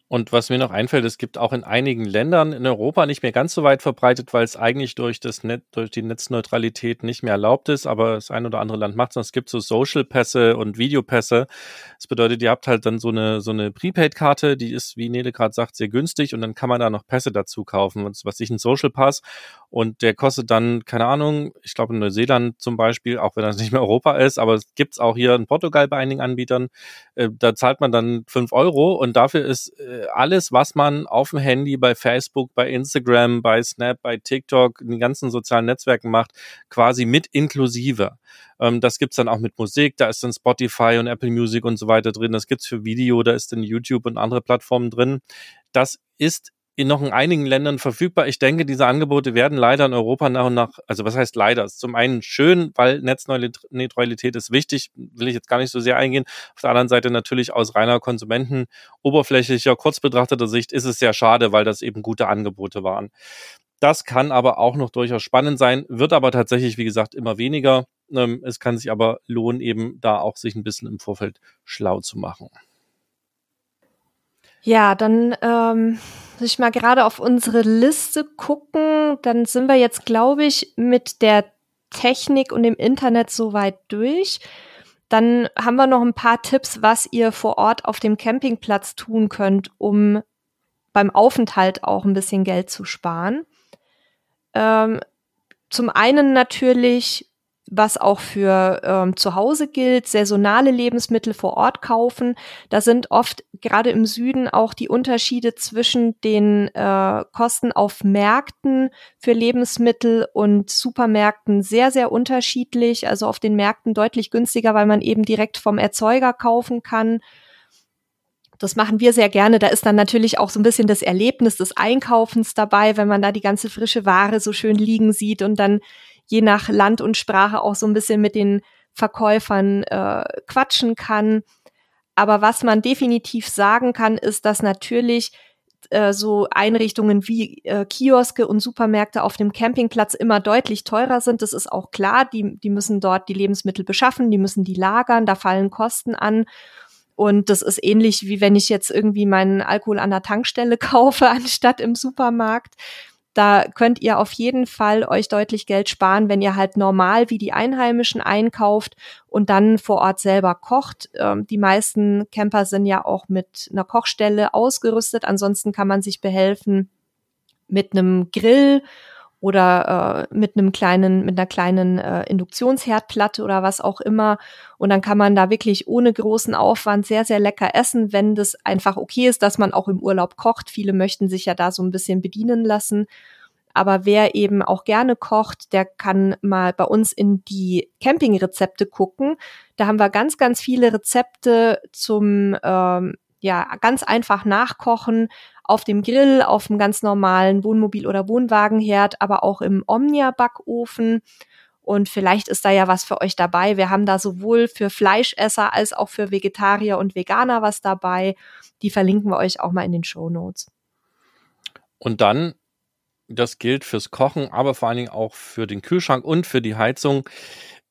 Und was mir noch einfällt, es gibt auch in einigen Ländern in Europa nicht mehr ganz so weit verbreitet, weil es eigentlich durch das Net, durch die Netzneutralität nicht mehr erlaubt ist, aber das ein oder andere Land macht es. Es gibt so Social-Pässe und Videopässe. Das bedeutet, ihr habt halt dann so eine, so eine Prepaid-Karte, die ist, wie Nele gerade sagt, sehr günstig und dann kann man da noch Pässe dazu kaufen. Was ich ein Social Pass und der kostet dann, keine Ahnung, ich glaube in Neuseeland zum Beispiel, auch wenn das nicht mehr Europa ist, aber es gibt's auch hier in Portugal bei einigen Anbietern, äh, da zahlt man dann fünf Euro und dafür ist äh, alles, was man auf dem Handy, bei Facebook, bei Instagram, bei Snap, bei TikTok, in den ganzen sozialen Netzwerken macht, quasi mit inklusive. Ähm, das gibt's dann auch mit Musik, da ist dann Spotify und Apple Music und so weiter drin. Das gibt's für Video, da ist dann YouTube und andere Plattformen drin. Das ist in noch in einigen Ländern verfügbar. Ich denke, diese Angebote werden leider in Europa nach und nach, also was heißt leider? Zum einen schön, weil Netzneutralität ist wichtig, will ich jetzt gar nicht so sehr eingehen. Auf der anderen Seite natürlich aus reiner Konsumenten oberflächlicher, kurz betrachteter Sicht ist es sehr schade, weil das eben gute Angebote waren. Das kann aber auch noch durchaus spannend sein, wird aber tatsächlich, wie gesagt, immer weniger. Ähm, es kann sich aber lohnen, eben da auch sich ein bisschen im Vorfeld schlau zu machen. Ja, dann ähm, muss ich mal gerade auf unsere Liste gucken. Dann sind wir jetzt, glaube ich, mit der Technik und dem Internet soweit durch. Dann haben wir noch ein paar Tipps, was ihr vor Ort auf dem Campingplatz tun könnt, um beim Aufenthalt auch ein bisschen Geld zu sparen. Ähm, zum einen natürlich was auch für ähm, zu Hause gilt, saisonale Lebensmittel vor Ort kaufen. Da sind oft gerade im Süden auch die Unterschiede zwischen den äh, Kosten auf Märkten für Lebensmittel und Supermärkten sehr, sehr unterschiedlich. Also auf den Märkten deutlich günstiger, weil man eben direkt vom Erzeuger kaufen kann. Das machen wir sehr gerne. Da ist dann natürlich auch so ein bisschen das Erlebnis des Einkaufens dabei, wenn man da die ganze frische Ware so schön liegen sieht und dann je nach Land und Sprache auch so ein bisschen mit den Verkäufern äh, quatschen kann. Aber was man definitiv sagen kann, ist, dass natürlich äh, so Einrichtungen wie äh, Kioske und Supermärkte auf dem Campingplatz immer deutlich teurer sind. Das ist auch klar. Die, die müssen dort die Lebensmittel beschaffen, die müssen die lagern, da fallen Kosten an. Und das ist ähnlich wie wenn ich jetzt irgendwie meinen Alkohol an der Tankstelle [laughs] kaufe, anstatt im Supermarkt. Da könnt ihr auf jeden Fall euch deutlich Geld sparen, wenn ihr halt normal wie die Einheimischen einkauft und dann vor Ort selber kocht. Ähm, die meisten Camper sind ja auch mit einer Kochstelle ausgerüstet. Ansonsten kann man sich behelfen mit einem Grill oder äh, mit einem kleinen, mit einer kleinen äh, Induktionsherdplatte oder was auch immer. Und dann kann man da wirklich ohne großen Aufwand sehr, sehr lecker essen, wenn das einfach okay ist, dass man auch im Urlaub kocht. Viele möchten sich ja da so ein bisschen bedienen lassen. Aber wer eben auch gerne kocht, der kann mal bei uns in die Campingrezepte gucken. Da haben wir ganz, ganz viele Rezepte zum ähm, ja ganz einfach nachkochen auf dem Grill, auf dem ganz normalen Wohnmobil- oder Wohnwagenherd, aber auch im Omnia-Backofen. Und vielleicht ist da ja was für euch dabei. Wir haben da sowohl für Fleischesser als auch für Vegetarier und Veganer was dabei. Die verlinken wir euch auch mal in den Show Notes. Und dann, das gilt fürs Kochen, aber vor allen Dingen auch für den Kühlschrank und für die Heizung,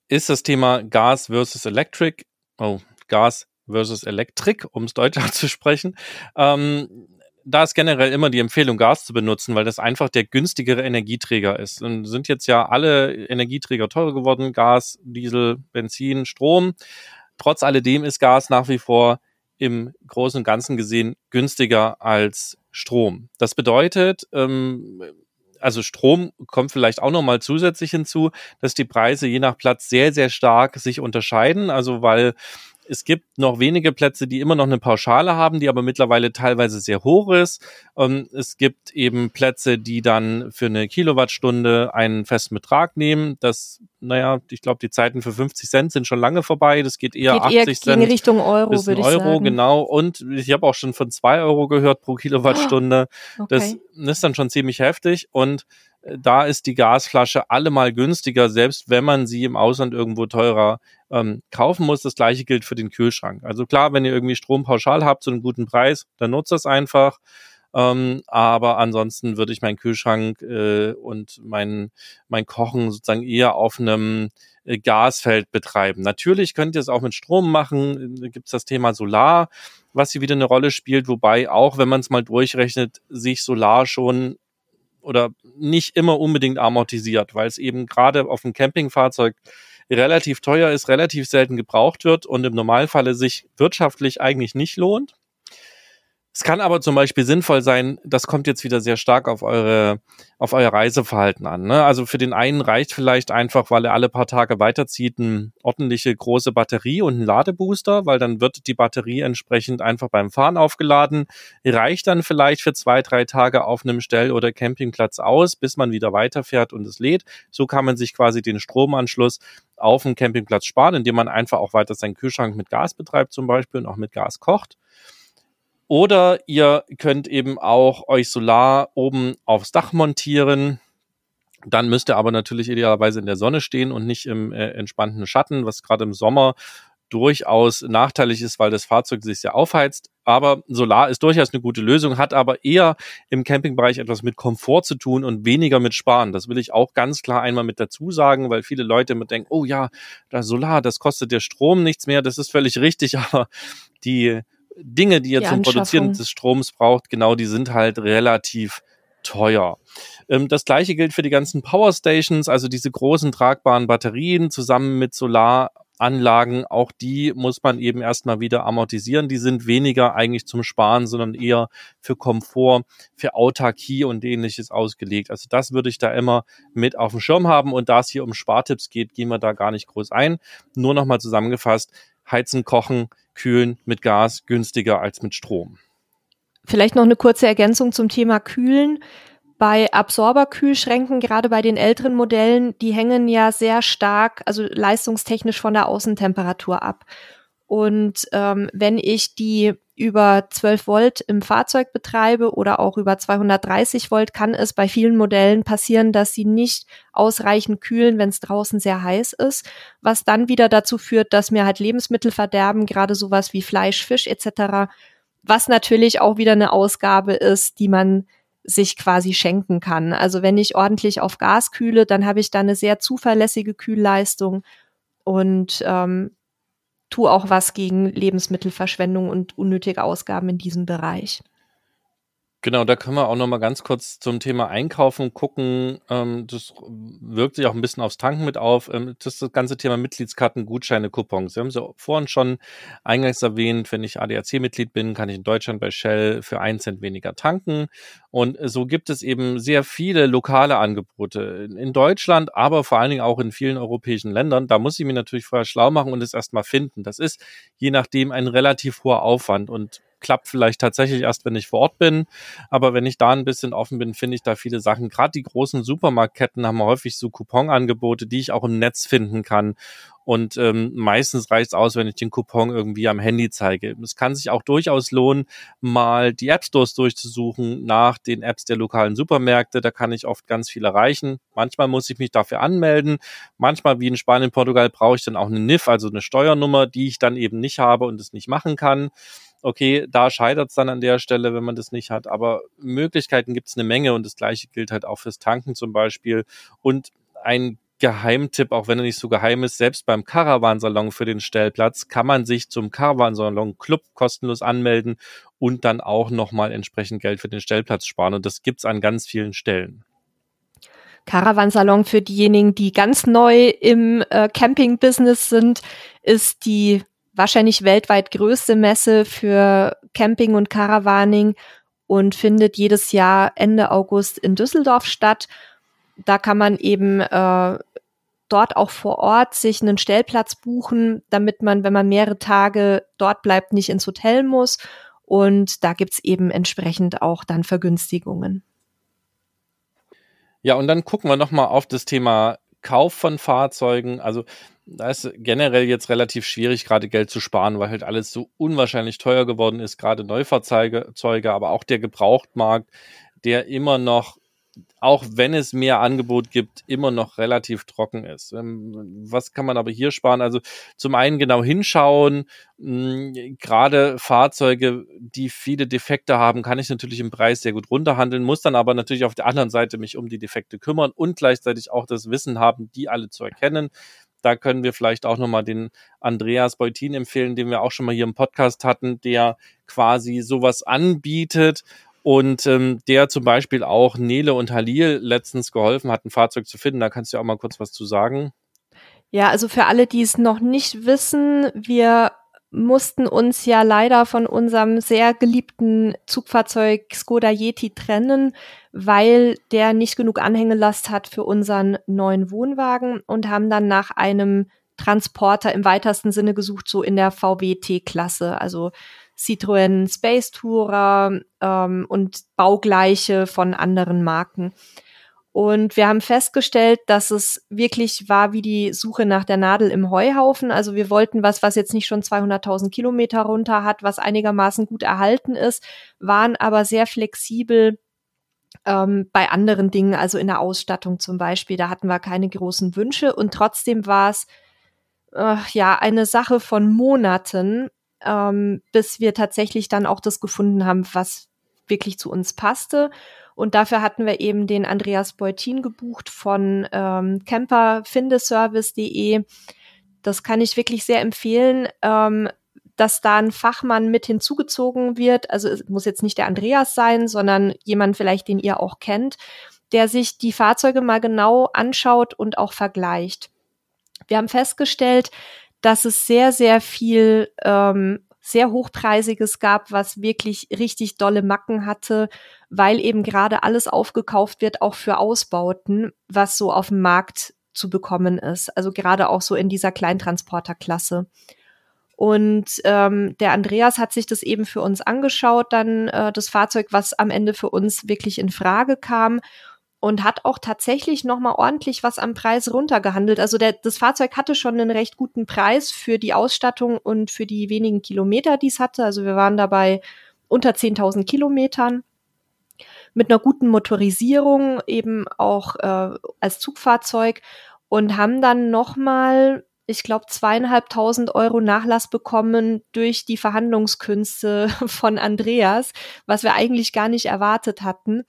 ist das Thema Gas versus Electric. Oh, Gas versus Elektrik, um es deutscher [laughs] zu sprechen. Ähm, da ist generell immer die Empfehlung, Gas zu benutzen, weil das einfach der günstigere Energieträger ist. Und sind jetzt ja alle Energieträger teurer geworden. Gas, Diesel, Benzin, Strom. Trotz alledem ist Gas nach wie vor im Großen und Ganzen gesehen günstiger als Strom. Das bedeutet, ähm, also Strom kommt vielleicht auch nochmal zusätzlich hinzu, dass die Preise je nach Platz sehr, sehr stark sich unterscheiden. Also weil es gibt noch wenige Plätze, die immer noch eine Pauschale haben, die aber mittlerweile teilweise sehr hoch ist. Ähm, es gibt eben Plätze, die dann für eine Kilowattstunde einen festen Betrag nehmen. Das, naja, ich glaube, die Zeiten für 50 Cent sind schon lange vorbei. Das geht eher geht 80 eher Cent. Richtung Euro, würde ich Euro, sagen. genau. Und ich habe auch schon von zwei Euro gehört pro Kilowattstunde. Oh, okay. Das ist dann schon ziemlich heftig. Und da ist die Gasflasche allemal günstiger, selbst wenn man sie im Ausland irgendwo teurer ähm, kaufen muss. Das gleiche gilt für den Kühlschrank. Also klar, wenn ihr irgendwie Strom pauschal habt zu einem guten Preis, dann nutzt das einfach. Ähm, aber ansonsten würde ich meinen Kühlschrank äh, und mein, mein Kochen sozusagen eher auf einem äh, Gasfeld betreiben. Natürlich könnt ihr es auch mit Strom machen. Da gibt es das Thema Solar, was hier wieder eine Rolle spielt, wobei auch, wenn man es mal durchrechnet, sich Solar schon oder nicht immer unbedingt amortisiert, weil es eben gerade auf dem Campingfahrzeug relativ teuer ist, relativ selten gebraucht wird und im Normalfalle sich wirtschaftlich eigentlich nicht lohnt. Es kann aber zum Beispiel sinnvoll sein, das kommt jetzt wieder sehr stark auf eure, auf euer Reiseverhalten an. Ne? Also für den einen reicht vielleicht einfach, weil er alle paar Tage weiterzieht, eine ordentliche große Batterie und ein Ladebooster, weil dann wird die Batterie entsprechend einfach beim Fahren aufgeladen, reicht dann vielleicht für zwei, drei Tage auf einem Stell- oder Campingplatz aus, bis man wieder weiterfährt und es lädt. So kann man sich quasi den Stromanschluss auf dem Campingplatz sparen, indem man einfach auch weiter seinen Kühlschrank mit Gas betreibt zum Beispiel und auch mit Gas kocht. Oder ihr könnt eben auch euch Solar oben aufs Dach montieren. Dann müsst ihr aber natürlich idealerweise in der Sonne stehen und nicht im äh, entspannten Schatten, was gerade im Sommer durchaus nachteilig ist, weil das Fahrzeug sich sehr aufheizt. Aber Solar ist durchaus eine gute Lösung, hat aber eher im Campingbereich etwas mit Komfort zu tun und weniger mit Sparen. Das will ich auch ganz klar einmal mit dazu sagen, weil viele Leute immer denken, oh ja, das Solar, das kostet der Strom nichts mehr. Das ist völlig richtig, [laughs] aber die Dinge, die ihr die zum Produzieren des Stroms braucht, genau, die sind halt relativ teuer. Ähm, das gleiche gilt für die ganzen Power Stations, also diese großen tragbaren Batterien zusammen mit Solaranlagen. Auch die muss man eben erstmal wieder amortisieren. Die sind weniger eigentlich zum Sparen, sondern eher für Komfort, für Autarkie und ähnliches ausgelegt. Also das würde ich da immer mit auf dem Schirm haben. Und da es hier um Spartipps geht, gehen wir da gar nicht groß ein. Nur nochmal zusammengefasst, heizen, kochen, Kühlen mit Gas günstiger als mit Strom. Vielleicht noch eine kurze Ergänzung zum Thema Kühlen. Bei Absorberkühlschränken, gerade bei den älteren Modellen, die hängen ja sehr stark, also leistungstechnisch von der Außentemperatur ab. Und ähm, wenn ich die über 12 Volt im Fahrzeug betreibe oder auch über 230 Volt, kann es bei vielen Modellen passieren, dass sie nicht ausreichend kühlen, wenn es draußen sehr heiß ist, was dann wieder dazu führt, dass mir halt Lebensmittel verderben, gerade sowas wie Fleisch, Fisch etc., was natürlich auch wieder eine Ausgabe ist, die man sich quasi schenken kann. Also wenn ich ordentlich auf Gas kühle, dann habe ich da eine sehr zuverlässige Kühlleistung und ähm, tu auch was gegen Lebensmittelverschwendung und unnötige Ausgaben in diesem Bereich. Genau, da können wir auch noch mal ganz kurz zum Thema Einkaufen gucken. Ähm, das wirkt sich auch ein bisschen aufs Tanken mit auf. Ähm, das das ganze Thema Mitgliedskarten, Gutscheine, Coupons. Wir haben sie vorhin schon eingangs erwähnt. Wenn ich ADAC-Mitglied bin, kann ich in Deutschland bei Shell für einen Cent weniger tanken. Und so gibt es eben sehr viele lokale Angebote in Deutschland, aber vor allen Dingen auch in vielen europäischen Ländern. Da muss ich mir natürlich vorher schlau machen und es erstmal finden. Das ist je nachdem ein relativ hoher Aufwand und klappt vielleicht tatsächlich erst, wenn ich vor Ort bin. Aber wenn ich da ein bisschen offen bin, finde ich da viele Sachen. Gerade die großen Supermarktketten haben häufig so Couponangebote, die ich auch im Netz finden kann. Und ähm, meistens reicht es aus, wenn ich den Coupon irgendwie am Handy zeige. Es kann sich auch durchaus lohnen, mal die App Stores durchzusuchen nach den Apps der lokalen Supermärkte. Da kann ich oft ganz viel erreichen. Manchmal muss ich mich dafür anmelden. Manchmal, wie in Spanien, Portugal, brauche ich dann auch eine NIF, also eine Steuernummer, die ich dann eben nicht habe und es nicht machen kann. Okay, da scheitert es dann an der Stelle, wenn man das nicht hat. Aber Möglichkeiten gibt es eine Menge und das gleiche gilt halt auch fürs Tanken zum Beispiel. Und ein Geheimtipp, auch wenn er nicht so geheim ist, selbst beim Caravansalon für den Stellplatz kann man sich zum Caravansalon Club kostenlos anmelden und dann auch nochmal entsprechend Geld für den Stellplatz sparen. Und das gibt's an ganz vielen Stellen. Caravansalon für diejenigen, die ganz neu im äh, Camping-Business sind, ist die wahrscheinlich weltweit größte Messe für Camping und Caravaning und findet jedes Jahr Ende August in Düsseldorf statt. Da kann man eben äh, dort auch vor Ort sich einen Stellplatz buchen, damit man, wenn man mehrere Tage dort bleibt, nicht ins Hotel muss. Und da gibt's eben entsprechend auch dann Vergünstigungen. Ja, und dann gucken wir nochmal auf das Thema Kauf von Fahrzeugen. Also da ist generell jetzt relativ schwierig, gerade Geld zu sparen, weil halt alles so unwahrscheinlich teuer geworden ist, gerade Neufahrzeuge, aber auch der Gebrauchtmarkt, der immer noch auch wenn es mehr Angebot gibt, immer noch relativ trocken ist. Ähm, was kann man aber hier sparen? Also zum einen genau hinschauen, hm, gerade Fahrzeuge, die viele Defekte haben, kann ich natürlich im Preis sehr gut runterhandeln, muss dann aber natürlich auf der anderen Seite mich um die Defekte kümmern und gleichzeitig auch das Wissen haben, die alle zu erkennen. Da können wir vielleicht auch nochmal den Andreas Beutin empfehlen, den wir auch schon mal hier im Podcast hatten, der quasi sowas anbietet und ähm, der zum Beispiel auch Nele und Halil letztens geholfen hat, ein Fahrzeug zu finden. Da kannst du ja auch mal kurz was zu sagen. Ja, also für alle, die es noch nicht wissen, wir mussten uns ja leider von unserem sehr geliebten Zugfahrzeug Skoda Yeti trennen, weil der nicht genug Anhängelast hat für unseren neuen Wohnwagen und haben dann nach einem Transporter im weitesten Sinne gesucht, so in der VW-T-Klasse. Also Citroën Space Tourer ähm, und Baugleiche von anderen Marken. Und wir haben festgestellt, dass es wirklich war wie die Suche nach der Nadel im Heuhaufen. Also wir wollten was, was jetzt nicht schon 200.000 Kilometer runter hat, was einigermaßen gut erhalten ist, waren aber sehr flexibel ähm, bei anderen Dingen, also in der Ausstattung zum Beispiel. Da hatten wir keine großen Wünsche und trotzdem war es äh, ja eine Sache von Monaten, ähm, bis wir tatsächlich dann auch das gefunden haben, was wirklich zu uns passte. Und dafür hatten wir eben den Andreas Beutin gebucht von ähm, camperfindeservice.de. Das kann ich wirklich sehr empfehlen, ähm, dass da ein Fachmann mit hinzugezogen wird. Also es muss jetzt nicht der Andreas sein, sondern jemand vielleicht, den ihr auch kennt, der sich die Fahrzeuge mal genau anschaut und auch vergleicht. Wir haben festgestellt, dass es sehr, sehr viel ähm, sehr hochpreisiges gab, was wirklich richtig dolle Macken hatte, weil eben gerade alles aufgekauft wird, auch für Ausbauten, was so auf dem Markt zu bekommen ist. Also gerade auch so in dieser Kleintransporterklasse. Und ähm, der Andreas hat sich das eben für uns angeschaut, dann äh, das Fahrzeug, was am Ende für uns wirklich in Frage kam und hat auch tatsächlich noch mal ordentlich was am Preis runtergehandelt. Also der, das Fahrzeug hatte schon einen recht guten Preis für die Ausstattung und für die wenigen Kilometer, die es hatte. Also wir waren dabei unter 10.000 Kilometern mit einer guten Motorisierung, eben auch äh, als Zugfahrzeug und haben dann noch mal ich glaube, zweieinhalbtausend Euro Nachlass bekommen durch die Verhandlungskünste [laughs] von Andreas, was wir eigentlich gar nicht erwartet hatten.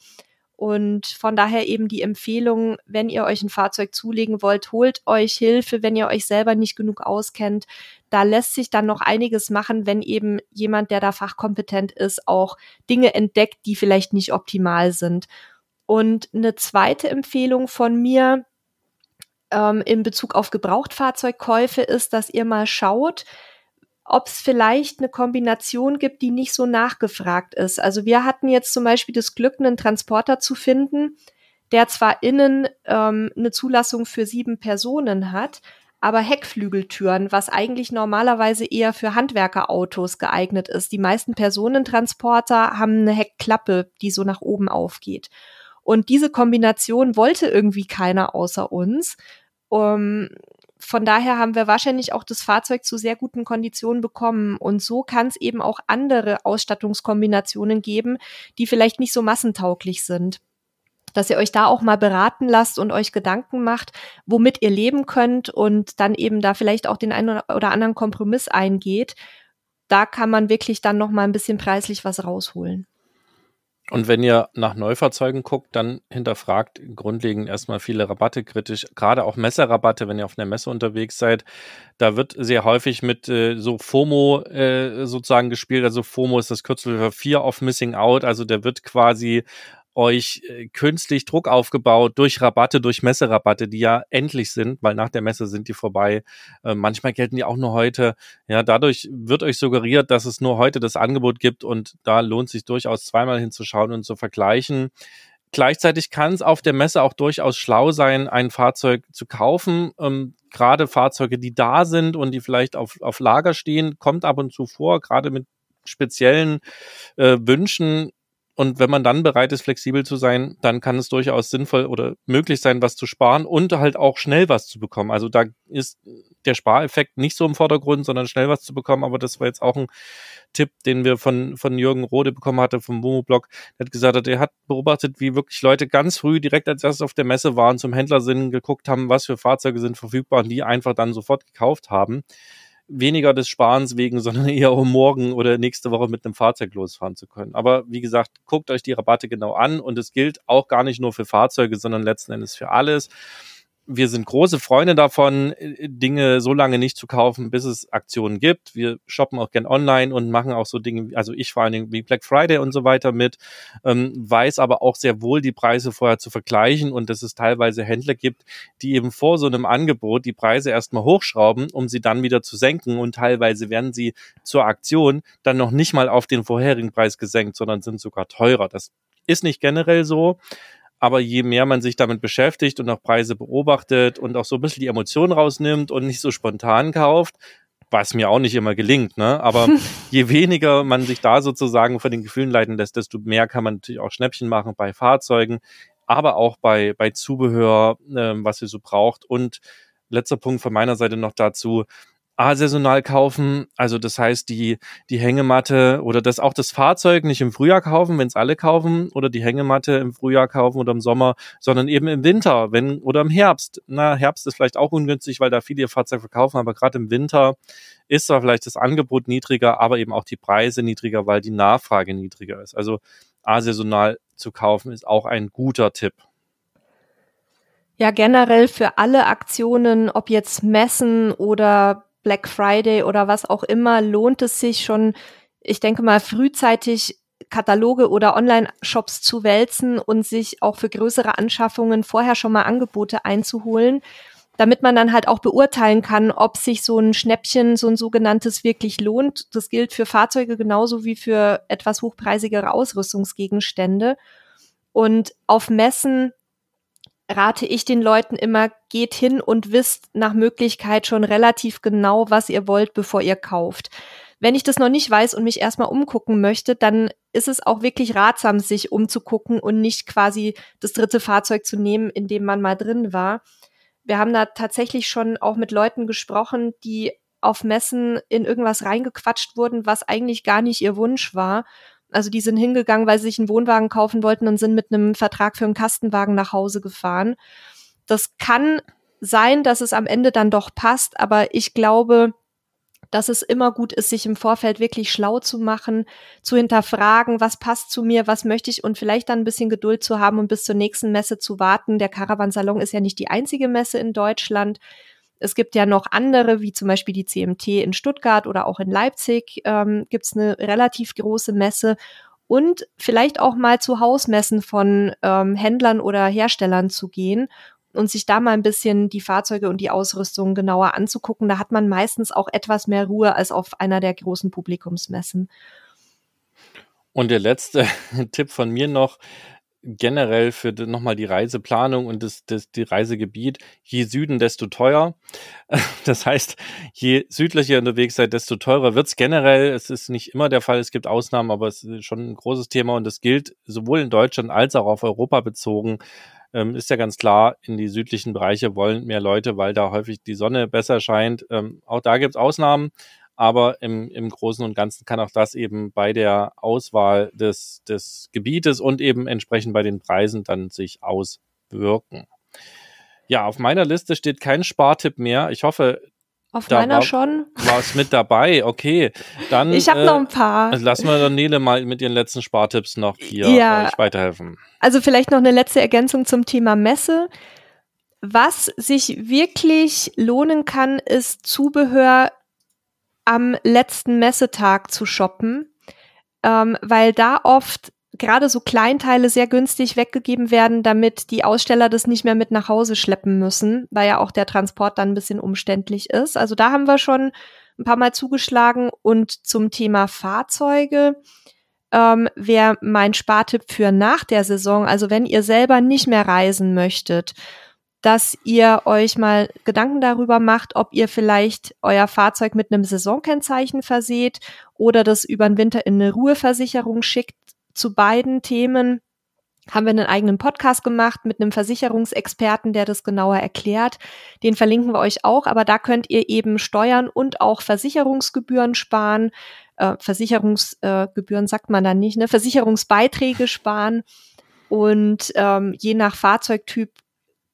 Und von daher eben die Empfehlung, wenn ihr euch ein Fahrzeug zulegen wollt, holt euch Hilfe, wenn ihr euch selber nicht genug auskennt. Da lässt sich dann noch einiges machen, wenn eben jemand, der da fachkompetent ist, auch Dinge entdeckt, die vielleicht nicht optimal sind. Und eine zweite Empfehlung von mir ähm, in Bezug auf Gebrauchtfahrzeugkäufe ist, dass ihr mal schaut, ob es vielleicht eine Kombination gibt, die nicht so nachgefragt ist. Also wir hatten jetzt zum Beispiel das Glück, einen Transporter zu finden, der zwar innen ähm, eine Zulassung für sieben Personen hat, aber Heckflügeltüren, was eigentlich normalerweise eher für Handwerkerautos geeignet ist. Die meisten Personentransporter haben eine Heckklappe, die so nach oben aufgeht. Und diese Kombination wollte irgendwie keiner außer uns. Um, von daher haben wir wahrscheinlich auch das Fahrzeug zu sehr guten Konditionen bekommen. Und so kann es eben auch andere Ausstattungskombinationen geben, die vielleicht nicht so massentauglich sind. Dass ihr euch da auch mal beraten lasst und euch Gedanken macht, womit ihr leben könnt und dann eben da vielleicht auch den einen oder anderen Kompromiss eingeht. da kann man wirklich dann noch mal ein bisschen preislich was rausholen. Und wenn ihr nach Neufahrzeugen guckt, dann hinterfragt grundlegend erstmal viele Rabatte kritisch, gerade auch Messerabatte, wenn ihr auf einer Messe unterwegs seid. Da wird sehr häufig mit äh, so FOMO äh, sozusagen gespielt. Also FOMO ist das Kürzel für Fear of Missing Out. Also der wird quasi euch äh, künstlich Druck aufgebaut durch Rabatte, durch Messerabatte, die ja endlich sind, weil nach der Messe sind die vorbei. Äh, manchmal gelten die auch nur heute. Ja, dadurch wird euch suggeriert, dass es nur heute das Angebot gibt und da lohnt sich durchaus zweimal hinzuschauen und zu vergleichen. Gleichzeitig kann es auf der Messe auch durchaus schlau sein, ein Fahrzeug zu kaufen. Ähm, gerade Fahrzeuge, die da sind und die vielleicht auf, auf Lager stehen, kommt ab und zu vor, gerade mit speziellen äh, Wünschen und wenn man dann bereit ist, flexibel zu sein, dann kann es durchaus sinnvoll oder möglich sein, was zu sparen und halt auch schnell was zu bekommen. Also da ist der Spareffekt nicht so im Vordergrund, sondern schnell was zu bekommen. Aber das war jetzt auch ein Tipp, den wir von, von Jürgen Rode bekommen hatte vom Womo-Blog. Er hat gesagt, er hat beobachtet, wie wirklich Leute ganz früh direkt als erstes auf der Messe waren, zum Händler sind, geguckt haben, was für Fahrzeuge sind verfügbar und die einfach dann sofort gekauft haben weniger des Sparens wegen, [laughs] sondern eher um morgen oder nächste Woche mit einem Fahrzeug losfahren zu können. Aber wie gesagt, guckt euch die Rabatte genau an und es gilt auch gar nicht nur für Fahrzeuge, sondern letzten Endes für alles wir sind große Freunde davon, äh, Dinge so lange nicht zu kaufen, bis es Aktionen gibt. Wir shoppen auch gern online und machen auch so Dinge, also ich vor allen Dingen wie Black Friday und so weiter mit, ähm, weiß aber auch sehr wohl, die Preise vorher zu vergleichen und dass es teilweise Händler gibt, die eben vor so einem Angebot die Preise erstmal hochschrauben, um sie dann wieder zu senken und teilweise werden sie zur Aktion dann noch nicht mal auf den vorherigen Preis gesenkt, sondern sind sogar teurer. Das ist nicht generell so, aber je mehr man sich damit beschäftigt und auch Preise beobachtet und auch so ein bisschen die Emotionen rausnimmt und nicht so spontan kauft, was mir auch nicht immer gelingt, ne? Aber [laughs] je weniger man sich da sozusagen von den Gefühlen leiten lässt, desto mehr kann man natürlich auch Schnäppchen machen bei Fahrzeugen, aber auch bei, bei Zubehör, äh, was ihr so braucht. Und letzter Punkt von meiner Seite noch dazu, asaisonal kaufen. Also das heißt, die, die Hängematte oder das auch das Fahrzeug nicht im Frühjahr kaufen, wenn es alle kaufen, oder die Hängematte im Frühjahr kaufen oder im Sommer, sondern eben im Winter, wenn oder im Herbst. Na, Herbst ist vielleicht auch ungünstig, weil da viele ihr Fahrzeug verkaufen, aber gerade im Winter ist zwar vielleicht das Angebot niedriger, aber eben auch die Preise niedriger, weil die Nachfrage niedriger ist. Also asaisonal zu kaufen ist auch ein guter Tipp. Ja, generell für alle Aktionen, ob jetzt Messen oder Black Friday oder was auch immer, lohnt es sich schon, ich denke mal, frühzeitig Kataloge oder Online-Shops zu wälzen und sich auch für größere Anschaffungen vorher schon mal Angebote einzuholen, damit man dann halt auch beurteilen kann, ob sich so ein Schnäppchen, so ein sogenanntes wirklich lohnt. Das gilt für Fahrzeuge genauso wie für etwas hochpreisigere Ausrüstungsgegenstände. Und auf Messen rate ich den Leuten immer, geht hin und wisst nach Möglichkeit schon relativ genau, was ihr wollt, bevor ihr kauft. Wenn ich das noch nicht weiß und mich erstmal umgucken möchte, dann ist es auch wirklich ratsam, sich umzugucken und nicht quasi das dritte Fahrzeug zu nehmen, in dem man mal drin war. Wir haben da tatsächlich schon auch mit Leuten gesprochen, die auf Messen in irgendwas reingequatscht wurden, was eigentlich gar nicht ihr Wunsch war also die sind hingegangen, weil sie sich einen Wohnwagen kaufen wollten und sind mit einem Vertrag für einen Kastenwagen nach Hause gefahren. Das kann sein, dass es am Ende dann doch passt, aber ich glaube, dass es immer gut ist, sich im Vorfeld wirklich schlau zu machen, zu hinterfragen, was passt zu mir, was möchte ich und vielleicht dann ein bisschen Geduld zu haben und bis zur nächsten Messe zu warten. Der Caravansalon ist ja nicht die einzige Messe in Deutschland. Es gibt ja noch andere, wie zum Beispiel die CMT in Stuttgart oder auch in Leipzig ähm, gibt es eine relativ große Messe. Und vielleicht auch mal zu Hausmessen von ähm, Händlern oder Herstellern zu gehen und sich da mal ein bisschen die Fahrzeuge und die Ausrüstung genauer anzugucken. Da hat man meistens auch etwas mehr Ruhe als auf einer der großen Publikumsmessen. Und der letzte [laughs] Tipp von mir noch, generell für nochmal die Reiseplanung und das, das, die Reisegebiet, je Süden, desto teuer. [laughs] Das heißt, je südlicher ihr unterwegs seid, desto teurer wird's generell. Es ist nicht immer der Fall, es gibt Ausnahmen, aber es ist schon ein großes Thema und das gilt sowohl in Deutschland als auch auf Europa bezogen. Ähm, ist ja ganz klar, in die südlichen Bereiche wollen mehr Leute, weil da häufig die Sonne besser scheint. Ähm, auch da gibt's Ausnahmen, aber im, im Großen und Ganzen kann auch das eben bei der Auswahl des, des Gebietes und eben entsprechend bei den Preisen dann sich auswirken. Ja, auf meiner Liste steht kein Spartipp mehr. Ich hoffe, Auf da meiner war, schon. War es mit dabei, okay. Dann, ich habe äh, noch ein paar. Also lassen wir Nele mal mit ihren letzten Spartipps noch hier ja. euch weiterhelfen. Also vielleicht noch eine letzte Ergänzung zum Thema Messe. Was sich wirklich lohnen kann, ist Zubehör am letzten Messetag zu shoppen, ähm, weil da oft gerade so Kleinteile sehr günstig weggegeben werden, damit die Aussteller das nicht mehr mit nach Hause schleppen müssen, weil ja auch der Transport dann ein bisschen umständlich ist. Also da haben wir schon ein paar Mal zugeschlagen. Und zum Thema Fahrzeuge ähm, wäre mein Spartipp für nach der Saison, also wenn ihr selber nicht mehr reisen möchtet, dass ihr euch mal Gedanken darüber macht, ob ihr vielleicht euer Fahrzeug mit einem Saisonkennzeichen verseht oder das über den Winter in eine Ruheversicherung schickt zu beiden Themen haben wir einen eigenen Podcast gemacht mit einem Versicherungsexperten, der das genauer erklärt. Den verlinken wir euch auch, aber da könnt ihr eben Steuern und auch Versicherungsgebühren sparen. Äh, Versicherungsgebühren äh, sagt man dann nicht, ne? Versicherungsbeiträge sparen. Und ähm, je nach Fahrzeugtyp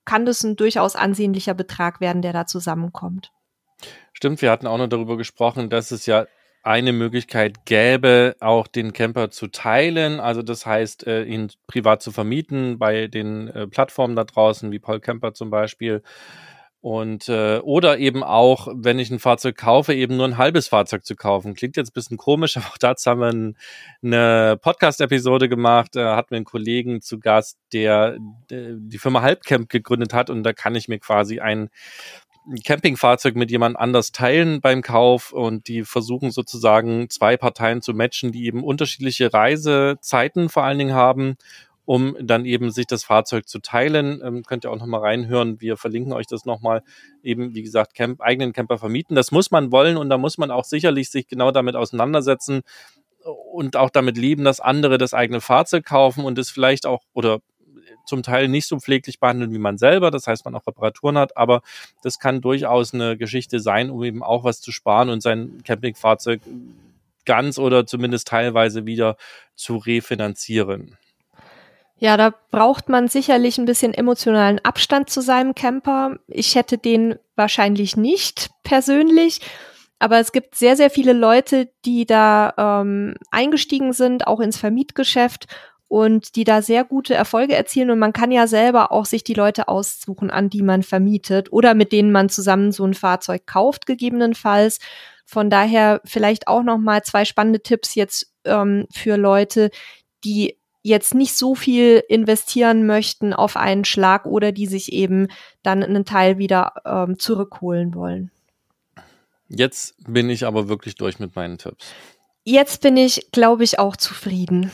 kann das ein durchaus ansehnlicher Betrag werden, der da zusammenkommt. Stimmt, wir hatten auch noch darüber gesprochen, dass es ja eine Möglichkeit gäbe, auch den Camper zu teilen, also das heißt, äh, ihn privat zu vermieten bei den äh, Plattformen da draußen, wie Paul Camper zum Beispiel. Und äh, oder eben auch, wenn ich ein Fahrzeug kaufe, eben nur ein halbes Fahrzeug zu kaufen. Klingt jetzt ein bisschen komisch, [laughs] aber auch dazu haben wir ein, eine Podcast-Episode gemacht. Da hatten wir einen Kollegen zu Gast, der, der die Firma Halbcamp gegründet hat und da kann ich mir quasi ein Campingfahrzeug mit jemand anders teilen beim Kauf und die versuchen sozusagen zwei Parteien zu matchen, die eben unterschiedliche Reisezeiten vor allen Dingen haben, um dann eben sich das Fahrzeug zu teilen. Ähm, könnt ihr auch nochmal reinhören. Wir verlinken euch das nochmal. Eben, wie gesagt, Camp, eigenen Camper vermieten. Das muss man wollen und da muss man auch sicherlich sich genau damit auseinandersetzen und auch damit leben, dass andere das eigene Fahrzeug kaufen und es vielleicht auch oder zum Teil nicht so pfleglich behandeln wie man selber, das heißt, man auch Reparaturen hat, aber das kann durchaus eine Geschichte sein, um eben auch was zu sparen und sein Campingfahrzeug ganz oder zumindest teilweise wieder zu refinanzieren. Ja, da braucht man sicherlich ein bisschen emotionalen Abstand zu seinem Camper. Ich hätte den wahrscheinlich nicht persönlich, aber es gibt sehr, sehr viele Leute, die da ähm, eingestiegen sind, auch ins Vermietgeschäft und die da sehr gute Erfolge erzielen. Und man kann ja selber auch sich die Leute aussuchen, an die man vermietet oder mit denen man zusammen so ein Fahrzeug kauft, gegebenenfalls. Von daher vielleicht auch noch mal zwei spannende Tipps jetzt ähm, für Leute, die jetzt nicht so viel investieren möchten auf einen Schlag oder die sich eben dann einen Teil wieder ähm, zurückholen wollen. Jetzt bin ich aber wirklich durch mit meinen Tipps. Jetzt bin ich, glaube ich, auch zufrieden.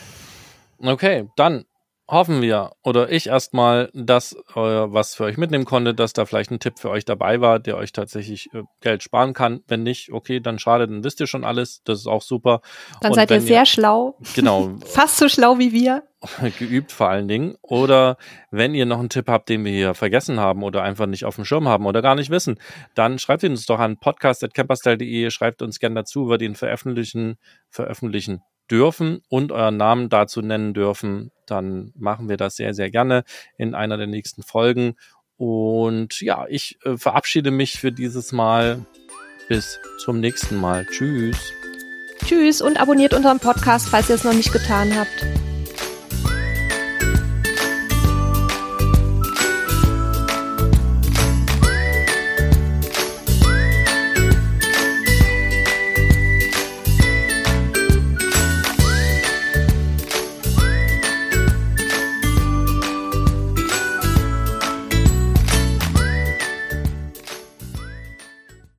Okay, dann hoffen wir oder ich erstmal, dass äh, was für euch mitnehmen konnte, dass da vielleicht ein Tipp für euch dabei war, der euch tatsächlich äh, Geld sparen kann. Wenn nicht, okay, dann schade, dann wisst ihr schon alles. Das ist auch super. Dann Und seid ihr sehr ihr, schlau. Genau. [laughs] Fast so schlau wie wir. [laughs] Geübt vor allen Dingen. Oder wenn ihr noch einen Tipp habt, den wir hier vergessen haben oder einfach nicht auf dem Schirm haben oder gar nicht wissen, dann schreibt ihn uns doch an podcast.camperstyle.de, schreibt uns gern dazu, wir den veröffentlichen, veröffentlichen dürfen und euren Namen dazu nennen dürfen, dann machen wir das sehr, sehr gerne in einer der nächsten Folgen. Und ja, ich äh, verabschiede mich für dieses Mal. Bis zum nächsten Mal. Tschüss. Tschüss und abonniert unseren Podcast, falls ihr es noch nicht getan habt.